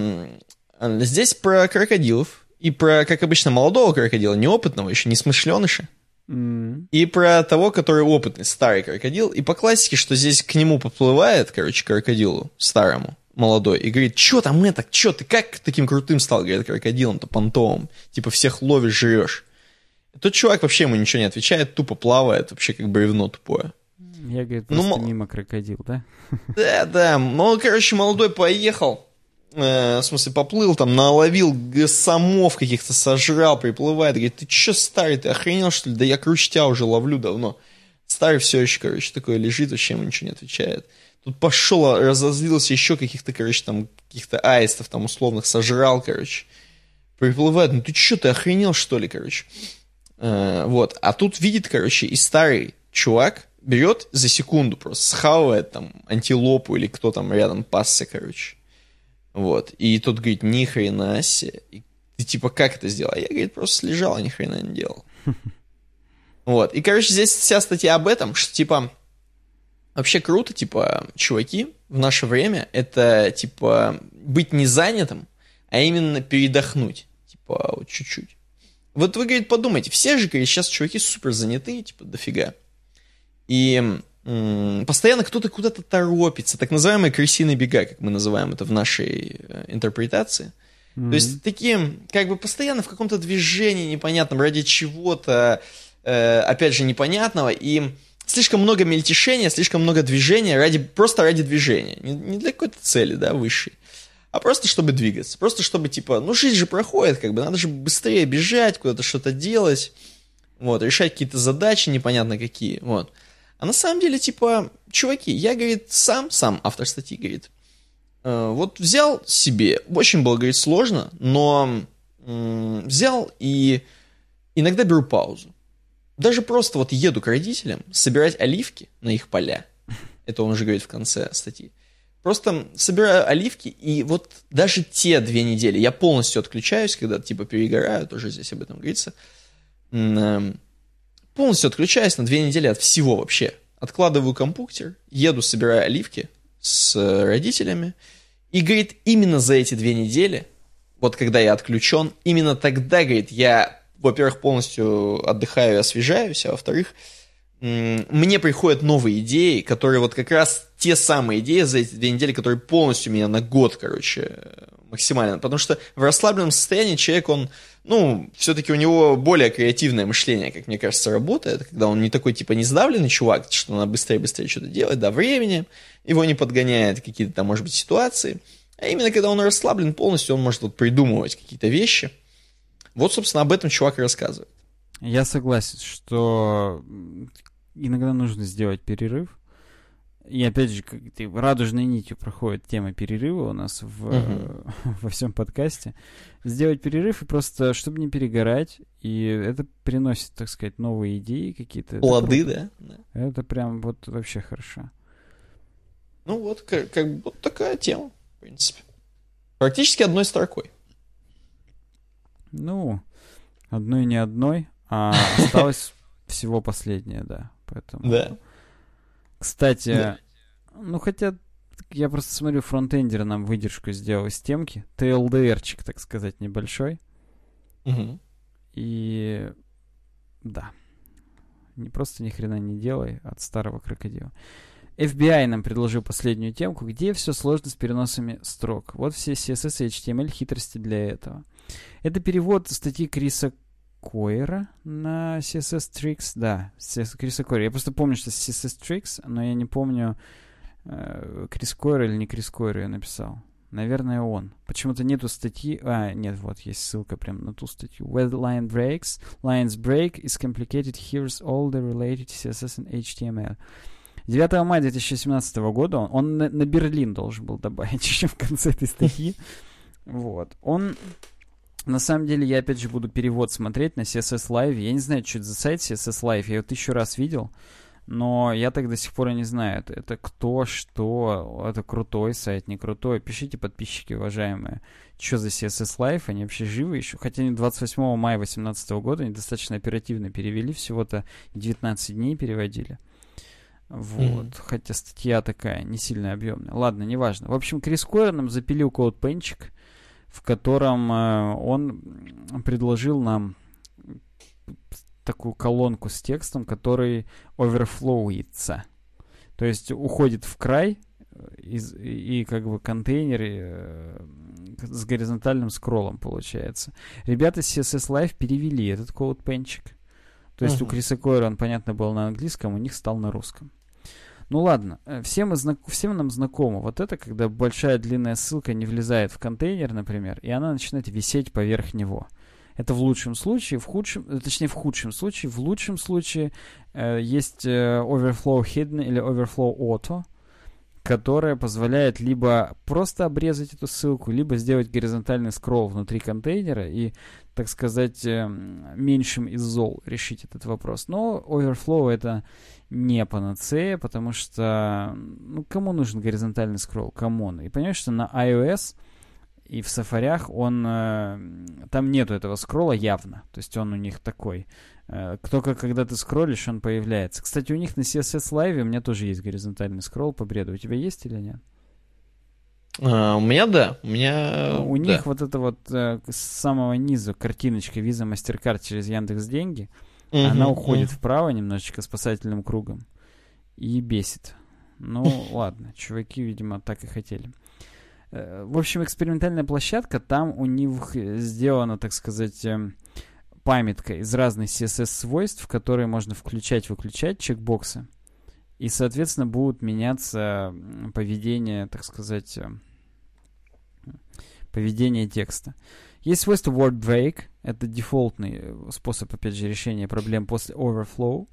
здесь про крокодилов, и про, как обычно, молодого крокодила, неопытного, еще не смышленыша. Mm. И про того, который опытный, старый крокодил. И по классике, что здесь к нему поплывает, короче, крокодилу старому, молодой, и говорит, что там это, что ты, как таким крутым стал, говорит, крокодилом-то понтовым, типа всех ловишь, жрешь. Тот чувак вообще ему ничего не отвечает, тупо плавает, вообще как бревно тупое. Я, говорит, ну, просто ну, мимо крокодил, да? Да, да, ну, короче, молодой поехал, э, в смысле, поплыл там, наловил самов каких-то, сожрал, приплывает, говорит, ты че старый, ты охренел, что ли? Да я круче тебя уже ловлю давно. Старый все еще, короче, такой лежит, вообще ему ничего не отвечает. Тут пошел, разозлился еще каких-то, короче, там, каких-то аистов там условных сожрал, короче. Приплывает, ну ты че, ты охренел, что ли, короче? Э, вот, а тут видит, короче, и старый чувак берет за секунду просто, схавывает там антилопу или кто там рядом пасся, короче вот. И тот говорит, ни хрена себе. И ты типа, как это сделал? А я, говорит, просто лежал, ни хрена не делал. Вот. И, короче, здесь вся статья об этом, что, типа, вообще круто, типа, чуваки в наше время, это, типа, быть не занятым, а именно передохнуть. Типа, вот чуть-чуть. Вот вы, говорит, подумайте, все же, говорит, сейчас чуваки супер занятые, типа, дофига. И постоянно кто-то куда-то торопится, так называемые крысиные бега, как мы называем это в нашей э, интерпретации. Mm-hmm. То есть такие, как бы постоянно в каком-то движении непонятном, ради чего-то, э, опять же, непонятного, и слишком много мельтешения, слишком много движения, ради, просто ради движения, не, не для какой-то цели, да, высшей, а просто чтобы двигаться, просто чтобы, типа, ну, жизнь же проходит, как бы, надо же быстрее бежать, куда-то что-то делать, вот, решать какие-то задачи непонятно какие, вот. А на самом деле, типа, чуваки, я, говорит, сам, сам автор статьи, говорит, э, вот взял себе, очень было, говорит, сложно, но э, взял и иногда беру паузу. Даже просто вот еду к родителям собирать оливки на их поля. Это он уже говорит в конце статьи. Просто собираю оливки, и вот даже те две недели я полностью отключаюсь, когда типа перегораю, тоже здесь об этом говорится. Полностью отключаюсь на две недели от всего вообще. Откладываю компьютер, еду, собираю оливки с э, родителями. И, говорит, именно за эти две недели, вот когда я отключен, именно тогда, говорит, я, во-первых, полностью отдыхаю и освежаюсь, а во-вторых, мне приходят новые идеи, которые вот как раз те самые идеи за эти две недели, которые полностью меня на год, короче, максимально. Потому что в расслабленном состоянии человек, он, ну, все-таки у него более креативное мышление, как мне кажется, работает, когда он не такой, типа, не сдавленный чувак, что надо быстрее-быстрее что-то делать, да, времени его не подгоняет, какие-то там, может быть, ситуации. А именно, когда он расслаблен полностью, он может вот придумывать какие-то вещи. Вот, собственно, об этом чувак и рассказывает. Я согласен, что иногда нужно сделать перерыв, и опять же, как ты, радужной нитью проходит тема перерыва у нас в, uh-huh. во всем подкасте. Сделать перерыв и просто, чтобы не перегорать, и это приносит, так сказать, новые идеи какие-то. Плоды, да? Это прям вот вообще хорошо. Ну вот, как, как вот такая тема, в принципе. Практически одной строкой. Ну, одной не одной, а осталось всего последнее, да. Поэтому... Да. Кстати, да. ну хотя я просто смотрю, фронтендер нам выдержку сделал из темки. TLDR-чик, так сказать, небольшой. Угу. И да. Не просто ни хрена не делай от старого крокодила. FBI нам предложил последнюю темку, где все сложно с переносами строк. Вот все CSS и HTML хитрости для этого. Это перевод статьи Криса Койера на CSS Tricks. Да, Криса Койера. Я просто помню, что CSS Tricks, но я не помню, э, Крис Койер или не Крис Койер я написал. Наверное, он. Почему-то нету статьи... А, нет, вот, есть ссылка прямо на ту статью. When line breaks, lines break is complicated. Here's all the related CSS and HTML. 9 мая 2017 года он, он на, на Берлин должен был добавить еще в конце этой статьи. Вот. Он на самом деле, я опять же буду перевод смотреть на CSS Live. Я не знаю, что это за сайт CSS Live. Я его тысячу раз видел, но я так до сих пор и не знаю. Это, кто, что, это крутой сайт, не крутой. Пишите, подписчики, уважаемые, что за CSS Live, они вообще живы еще. Хотя они 28 мая 2018 года, они достаточно оперативно перевели, всего-то 19 дней переводили. Вот, mm-hmm. хотя статья такая, не сильно объемная. Ладно, неважно. В общем, Крис Койер нам запилил код-пенчик, в котором э, он предложил нам такую колонку с текстом, который оверфлоуется. То есть уходит в край э, из, и, как бы контейнер э, с горизонтальным скроллом получается. Ребята с CSS Live перевели этот код-пенчик. То есть uh-huh. у Криса Койера он, понятно, был на английском, у них стал на русском. Ну ладно, э, знак... всем нам знакомо вот это, когда большая длинная ссылка не влезает в контейнер, например, и она начинает висеть поверх него. Это в лучшем случае, в худшем, э, точнее в худшем случае, в лучшем случае э, есть э, overflow hidden или overflow auto, которая позволяет либо просто обрезать эту ссылку, либо сделать горизонтальный скролл внутри контейнера и, так сказать, э, меньшим из зол решить этот вопрос. Но overflow это не панацея, потому что, ну, кому нужен горизонтальный скролл? Кому? И понимаешь, что на iOS и в Safari он, э, там нету этого скролла явно. То есть он у них такой. Э, только когда ты скроллишь, он появляется. Кстати, у них на CSS Live у меня тоже есть горизонтальный скролл по бреду. У тебя есть или нет? А, у меня да, у меня. У да. них вот это вот э, с самого низу картиночка Visa MasterCard через Яндекс Деньги. Угу, она уходит угу. вправо немножечко спасательным кругом и бесит. Ну, ладно, чуваки, видимо, так и хотели. Э, в общем, экспериментальная площадка, там у них сделана, так сказать, эм, памятка из разных CSS-свойств, которые можно включать-выключать, чекбоксы. И, соответственно, будут меняться поведение, так сказать, эм, поведение текста. Есть свойство word break. Это дефолтный э, способ, опять же, решения проблем после overflow.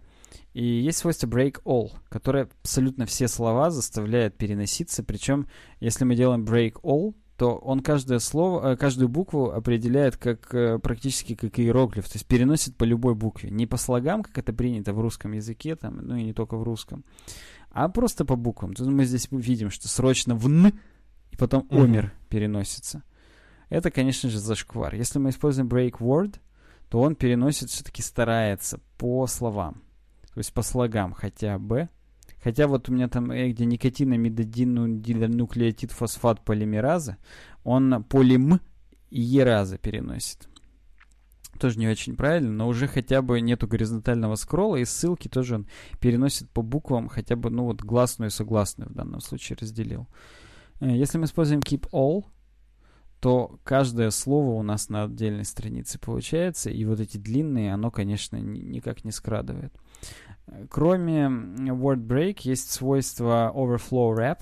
И есть свойство break all, которое абсолютно все слова заставляет переноситься. Причем, если мы делаем break all, то он каждое слово, э, каждую букву определяет как э, практически как иероглиф, то есть переносит по любой букве, не по слогам, как это принято в русском языке, там, ну и не только в русском, а просто по буквам. То мы здесь видим, что срочно в н и потом омер mm-hmm. переносится. Это, конечно же, зашквар. Если мы используем break word, то он переносит, все-таки старается по словам. То есть по слогам хотя бы. Хотя вот у меня там, э, где никотинамидодиннуклеотид фосфат полимераза, он полим и ераза переносит. Тоже не очень правильно, но уже хотя бы нету горизонтального скролла, и ссылки тоже он переносит по буквам, хотя бы, ну вот, гласную и согласную в данном случае разделил. Э, если мы используем keep all, то каждое слово у нас на отдельной странице получается, и вот эти длинные, оно, конечно, никак не скрадывает. Кроме word break есть свойство overflow wrap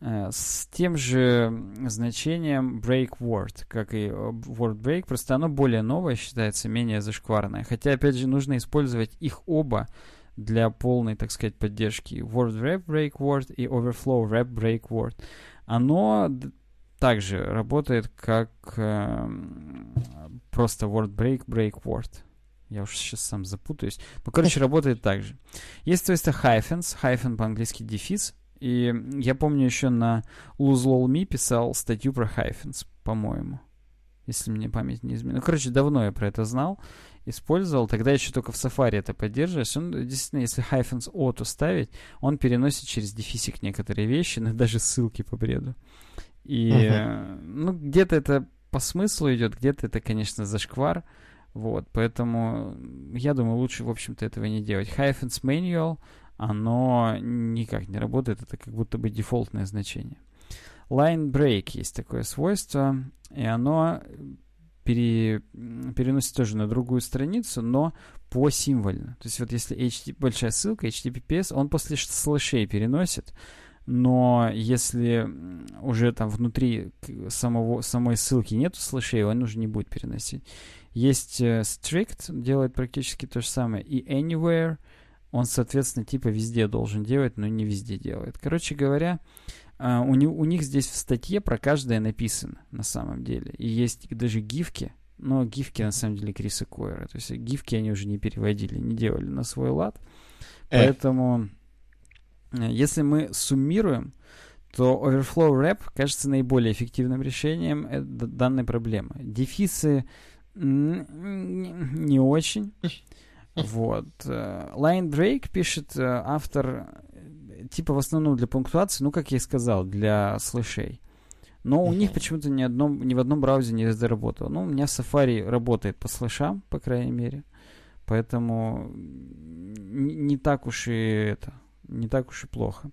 э, с тем же значением break word, как и word break, просто оно более новое считается, менее зашкварное. Хотя, опять же, нужно использовать их оба для полной, так сказать, поддержки. Word wrap break word и overflow wrap break word. Оно также работает как э, просто word break, break word. Я уж сейчас сам запутаюсь. Ну, короче, работает так же. Есть свойство hyphens, hyphen по-английски дефис. И я помню еще на lose.lol.me писал статью про hyphens, по-моему. если мне память не изменила. Ну, короче, давно я про это знал, использовал. Тогда еще только в Safari это поддерживаешь. Он, действительно, если hyphens auto ставить, он переносит через дефисик некоторые вещи, но даже ссылки по бреду. И, uh-huh. ну, где-то это по смыслу идет, где-то это, конечно, зашквар. Вот, поэтому я думаю, лучше, в общем-то, этого не делать. Hyphens manual, оно никак не работает, это как будто бы дефолтное значение. Line break есть такое свойство, и оно пере, переносит тоже на другую страницу, но по символьно. То есть вот если HTTP, большая ссылка, HTTPS, он после слэшей переносит, но если уже там внутри самого, самой ссылки нету слэшей, он уже не будет переносить. Есть uh, strict, делает практически то же самое, и anywhere, он, соответственно, типа везде должен делать, но не везде делает. Короче говоря, Uh, у, не, у них здесь в статье про каждое написано на самом деле. И есть даже гифки, но гифки на самом деле Криса Койера. То есть гифки они уже не переводили, не делали на свой лад. Э. Поэтому, э, если мы суммируем, то Overflow Wrap кажется наиболее эффективным решением данной проблемы. Дефисы не очень. Вот. Э, Line Break пишет автор типа в основном для пунктуации, ну, как я и сказал, для слэшей. Но у них почему-то ни, одном, ни в одном браузере не заработало. Ну, у меня Safari работает по слэшам, по крайней мере. Поэтому не так уж и это, не так уж и плохо.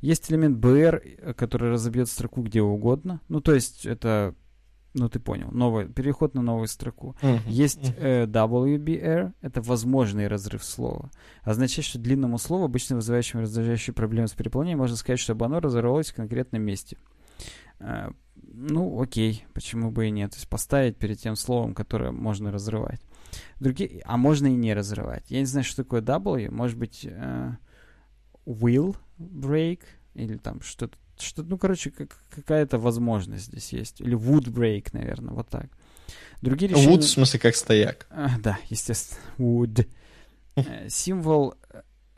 Есть элемент BR, который разобьет строку где угодно. Ну, то есть это ну ты понял, новый, переход на новую строку. Uh-huh. Есть э, WBR, это возможный разрыв слова. Означает, что длинному слову, обычно вызывающему раздражающие проблемы с переполнением, можно сказать, чтобы оно разорвалось в конкретном месте. Э, ну, окей, почему бы и нет. То есть поставить перед тем словом, которое можно разрывать. Другие, а можно и не разрывать. Я не знаю, что такое W. Может быть, э, will break или там что-то что, ну, короче, как, какая-то возможность здесь есть. Или wood break, наверное, вот так. Другие решения... Wood, в смысле, как стояк. А, да, естественно. Wood. Э, символ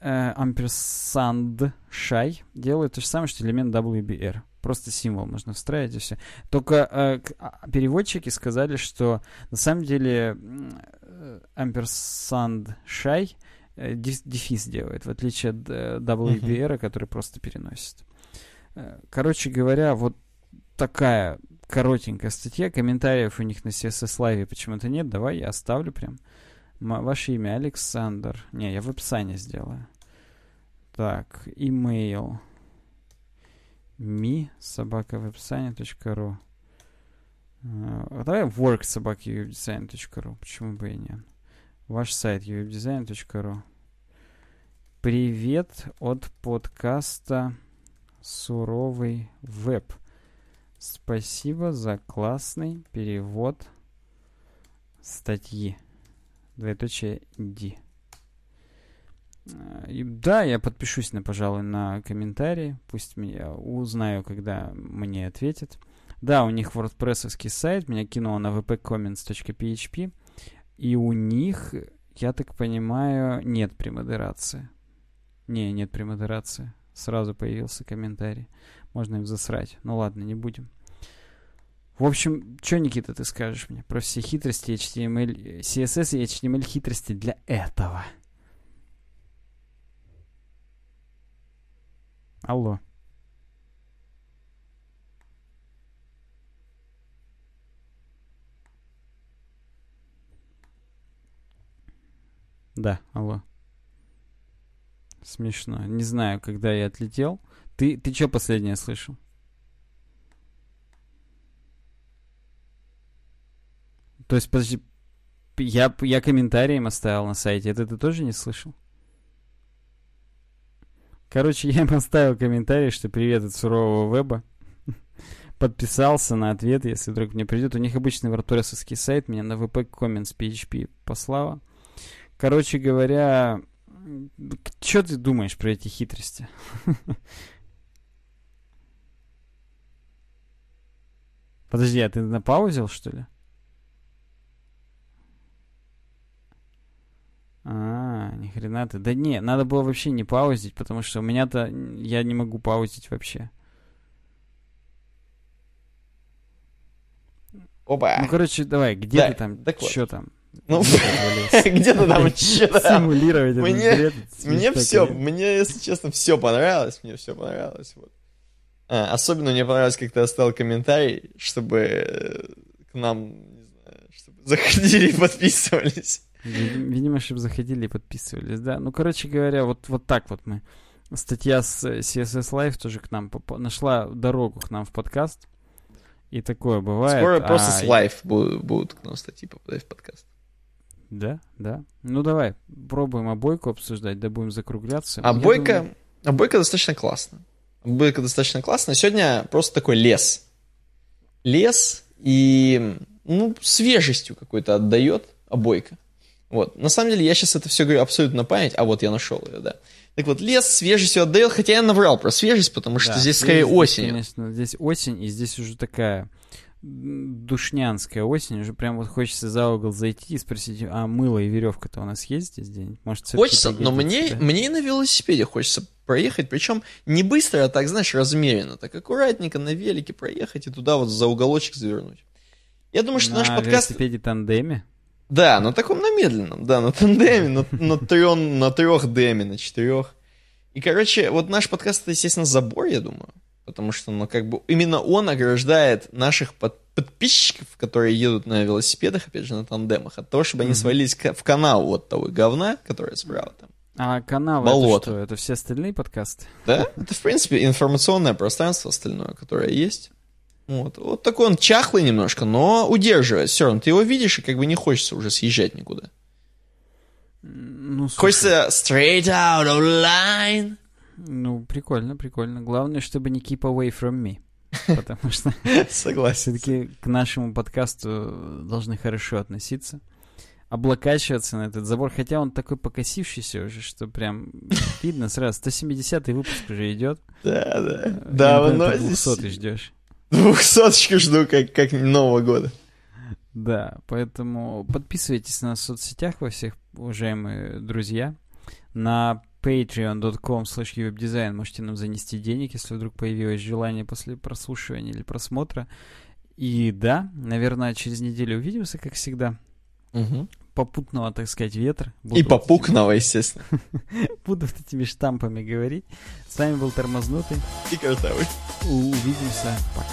э, ampersand shy делает то же самое, что элемент WBR. Просто символ можно встраивать и все. Только э, а, переводчики сказали, что на самом деле э, ampersand э, дефис делает, в отличие от э, WBR, который просто переносит. Э, короче говоря, вот такая коротенькая статья. Комментариев у них на CSS Live почему-то нет. Давай я оставлю прям. Ваше имя Александр. Не, я в описании сделаю. Так, имейл. ми собака веб-сайне.ру uh, Давай work собака uwebdesign.ru Почему бы и нет? Ваш сайт uwebdesign.ru Привет от подкаста суровый веб. Спасибо за классный перевод статьи. Двоеточие D. А, и, да, я подпишусь, на, пожалуй, на комментарии. Пусть меня узнаю, когда мне ответят. Да, у них WordPress сайт. Меня кинуло на wpcomments.php. И у них, я так понимаю, нет премодерации. Не, нет премодерации. Сразу появился комментарий. Можно им засрать. Ну ладно, не будем. В общем, что, Никита, ты скажешь мне про все хитрости HTML, CSS и HTML хитрости для этого? Алло. Да, алло. Смешно. Не знаю, когда я отлетел. Ты, ты что последнее слышал? То есть, подожди, я, я комментарием оставил на сайте. Это ты тоже не слышал? Короче, я им оставил комментарий, что привет от сурового веба. Подписался на ответ, если вдруг мне придет. У них обычный WordPress сайт, меня на VP Comments PHP послала. Короче говоря, что ты думаешь про эти хитрости? Подожди, а ты напаузил, что ли? А, ни хрена ты. Да не, надо было вообще не паузить, потому что у меня-то я не могу паузить вообще. Опа. Ну, короче, давай, где Да, ты там, так вот. что там? Ну, где-то там что-то. Симулировать Мне- Мне все, мне, если честно, все понравилось, мне все понравилось. Вот. А, особенно мне понравилось, как ты оставил комментарий, чтобы э, к нам, не знаю, чтобы заходили и подписывались. Видимо, чтобы заходили и подписывались, да. Ну, короче говоря, вот, вот так вот мы. Статья с э, CSS Live тоже к нам попа- нашла дорогу к нам в подкаст. И такое бывает. Скоро а, просто с live будут, будут к нам статьи попадать в подкаст. Да, да. Ну, давай, пробуем обойку обсуждать, да будем закругляться. А обойка, думаю, обойка достаточно классно. Обойка достаточно классно. Сегодня просто такой лес. Лес и, ну, свежестью какой-то отдает обойка. Вот. На самом деле, я сейчас это все говорю абсолютно на память, а вот я нашел ее, да. Так вот, лес свежестью отдает, хотя я наврал про свежесть, потому что да, здесь скорее здесь, осень. Конечно, здесь осень, и здесь уже такая душнянская осень, уже прям вот хочется за угол зайти и спросить, а мыло и веревка-то у нас есть здесь где-нибудь? Может, Хочется, но мне, да? мне и на велосипеде хочется проехать, причем не быстро, а так, знаешь, размеренно, так аккуратненько на велике проехать и туда вот за уголочек завернуть. Я думаю, что на наш подкаст... велосипеде тандеме. Да, на таком на медленном, да, на тандеме, на, на, на трех деме, на четырех. И, короче, вот наш подкаст, это, естественно, забор, я думаю. Потому что, ну, как бы, именно он ограждает наших под- подписчиков, которые едут на велосипедах, опять же, на тандемах, от того, чтобы они Мгм. свалились в канал вот того говна, которое справа там. А Болото. это что? Это все остальные подкасты? Да? Это, в принципе, информационное пространство остальное, которое есть. Вот. вот такой он чахлый немножко, но удерживает. Все равно ты его видишь, и как бы не хочется уже съезжать никуда. Ну, слушай, Хочется straight out of line. Ну, прикольно, прикольно. Главное, чтобы не keep away from me. Потому что Согласен. все-таки к нашему подкасту должны хорошо относиться. Облокачиваться на этот забор, хотя он такой покосившийся уже, что прям видно сразу. 170 выпуск уже идет. Да, да. Давно ты здесь. 200 ждешь. Двухсоточку жду, как, как Нового года. Да, поэтому подписывайтесь на нас в соцсетях во всех, уважаемые друзья. На patreon.com slash webdesign можете нам занести денег, если вдруг появилось желание после прослушивания или просмотра. И да, наверное, через неделю увидимся, как всегда. Попутного, так сказать, ветра. И Буду попукного, естественно. этими- Буду вот этими штампами говорить. С вами был Тормознутый. И картавый. Увидимся. Пока.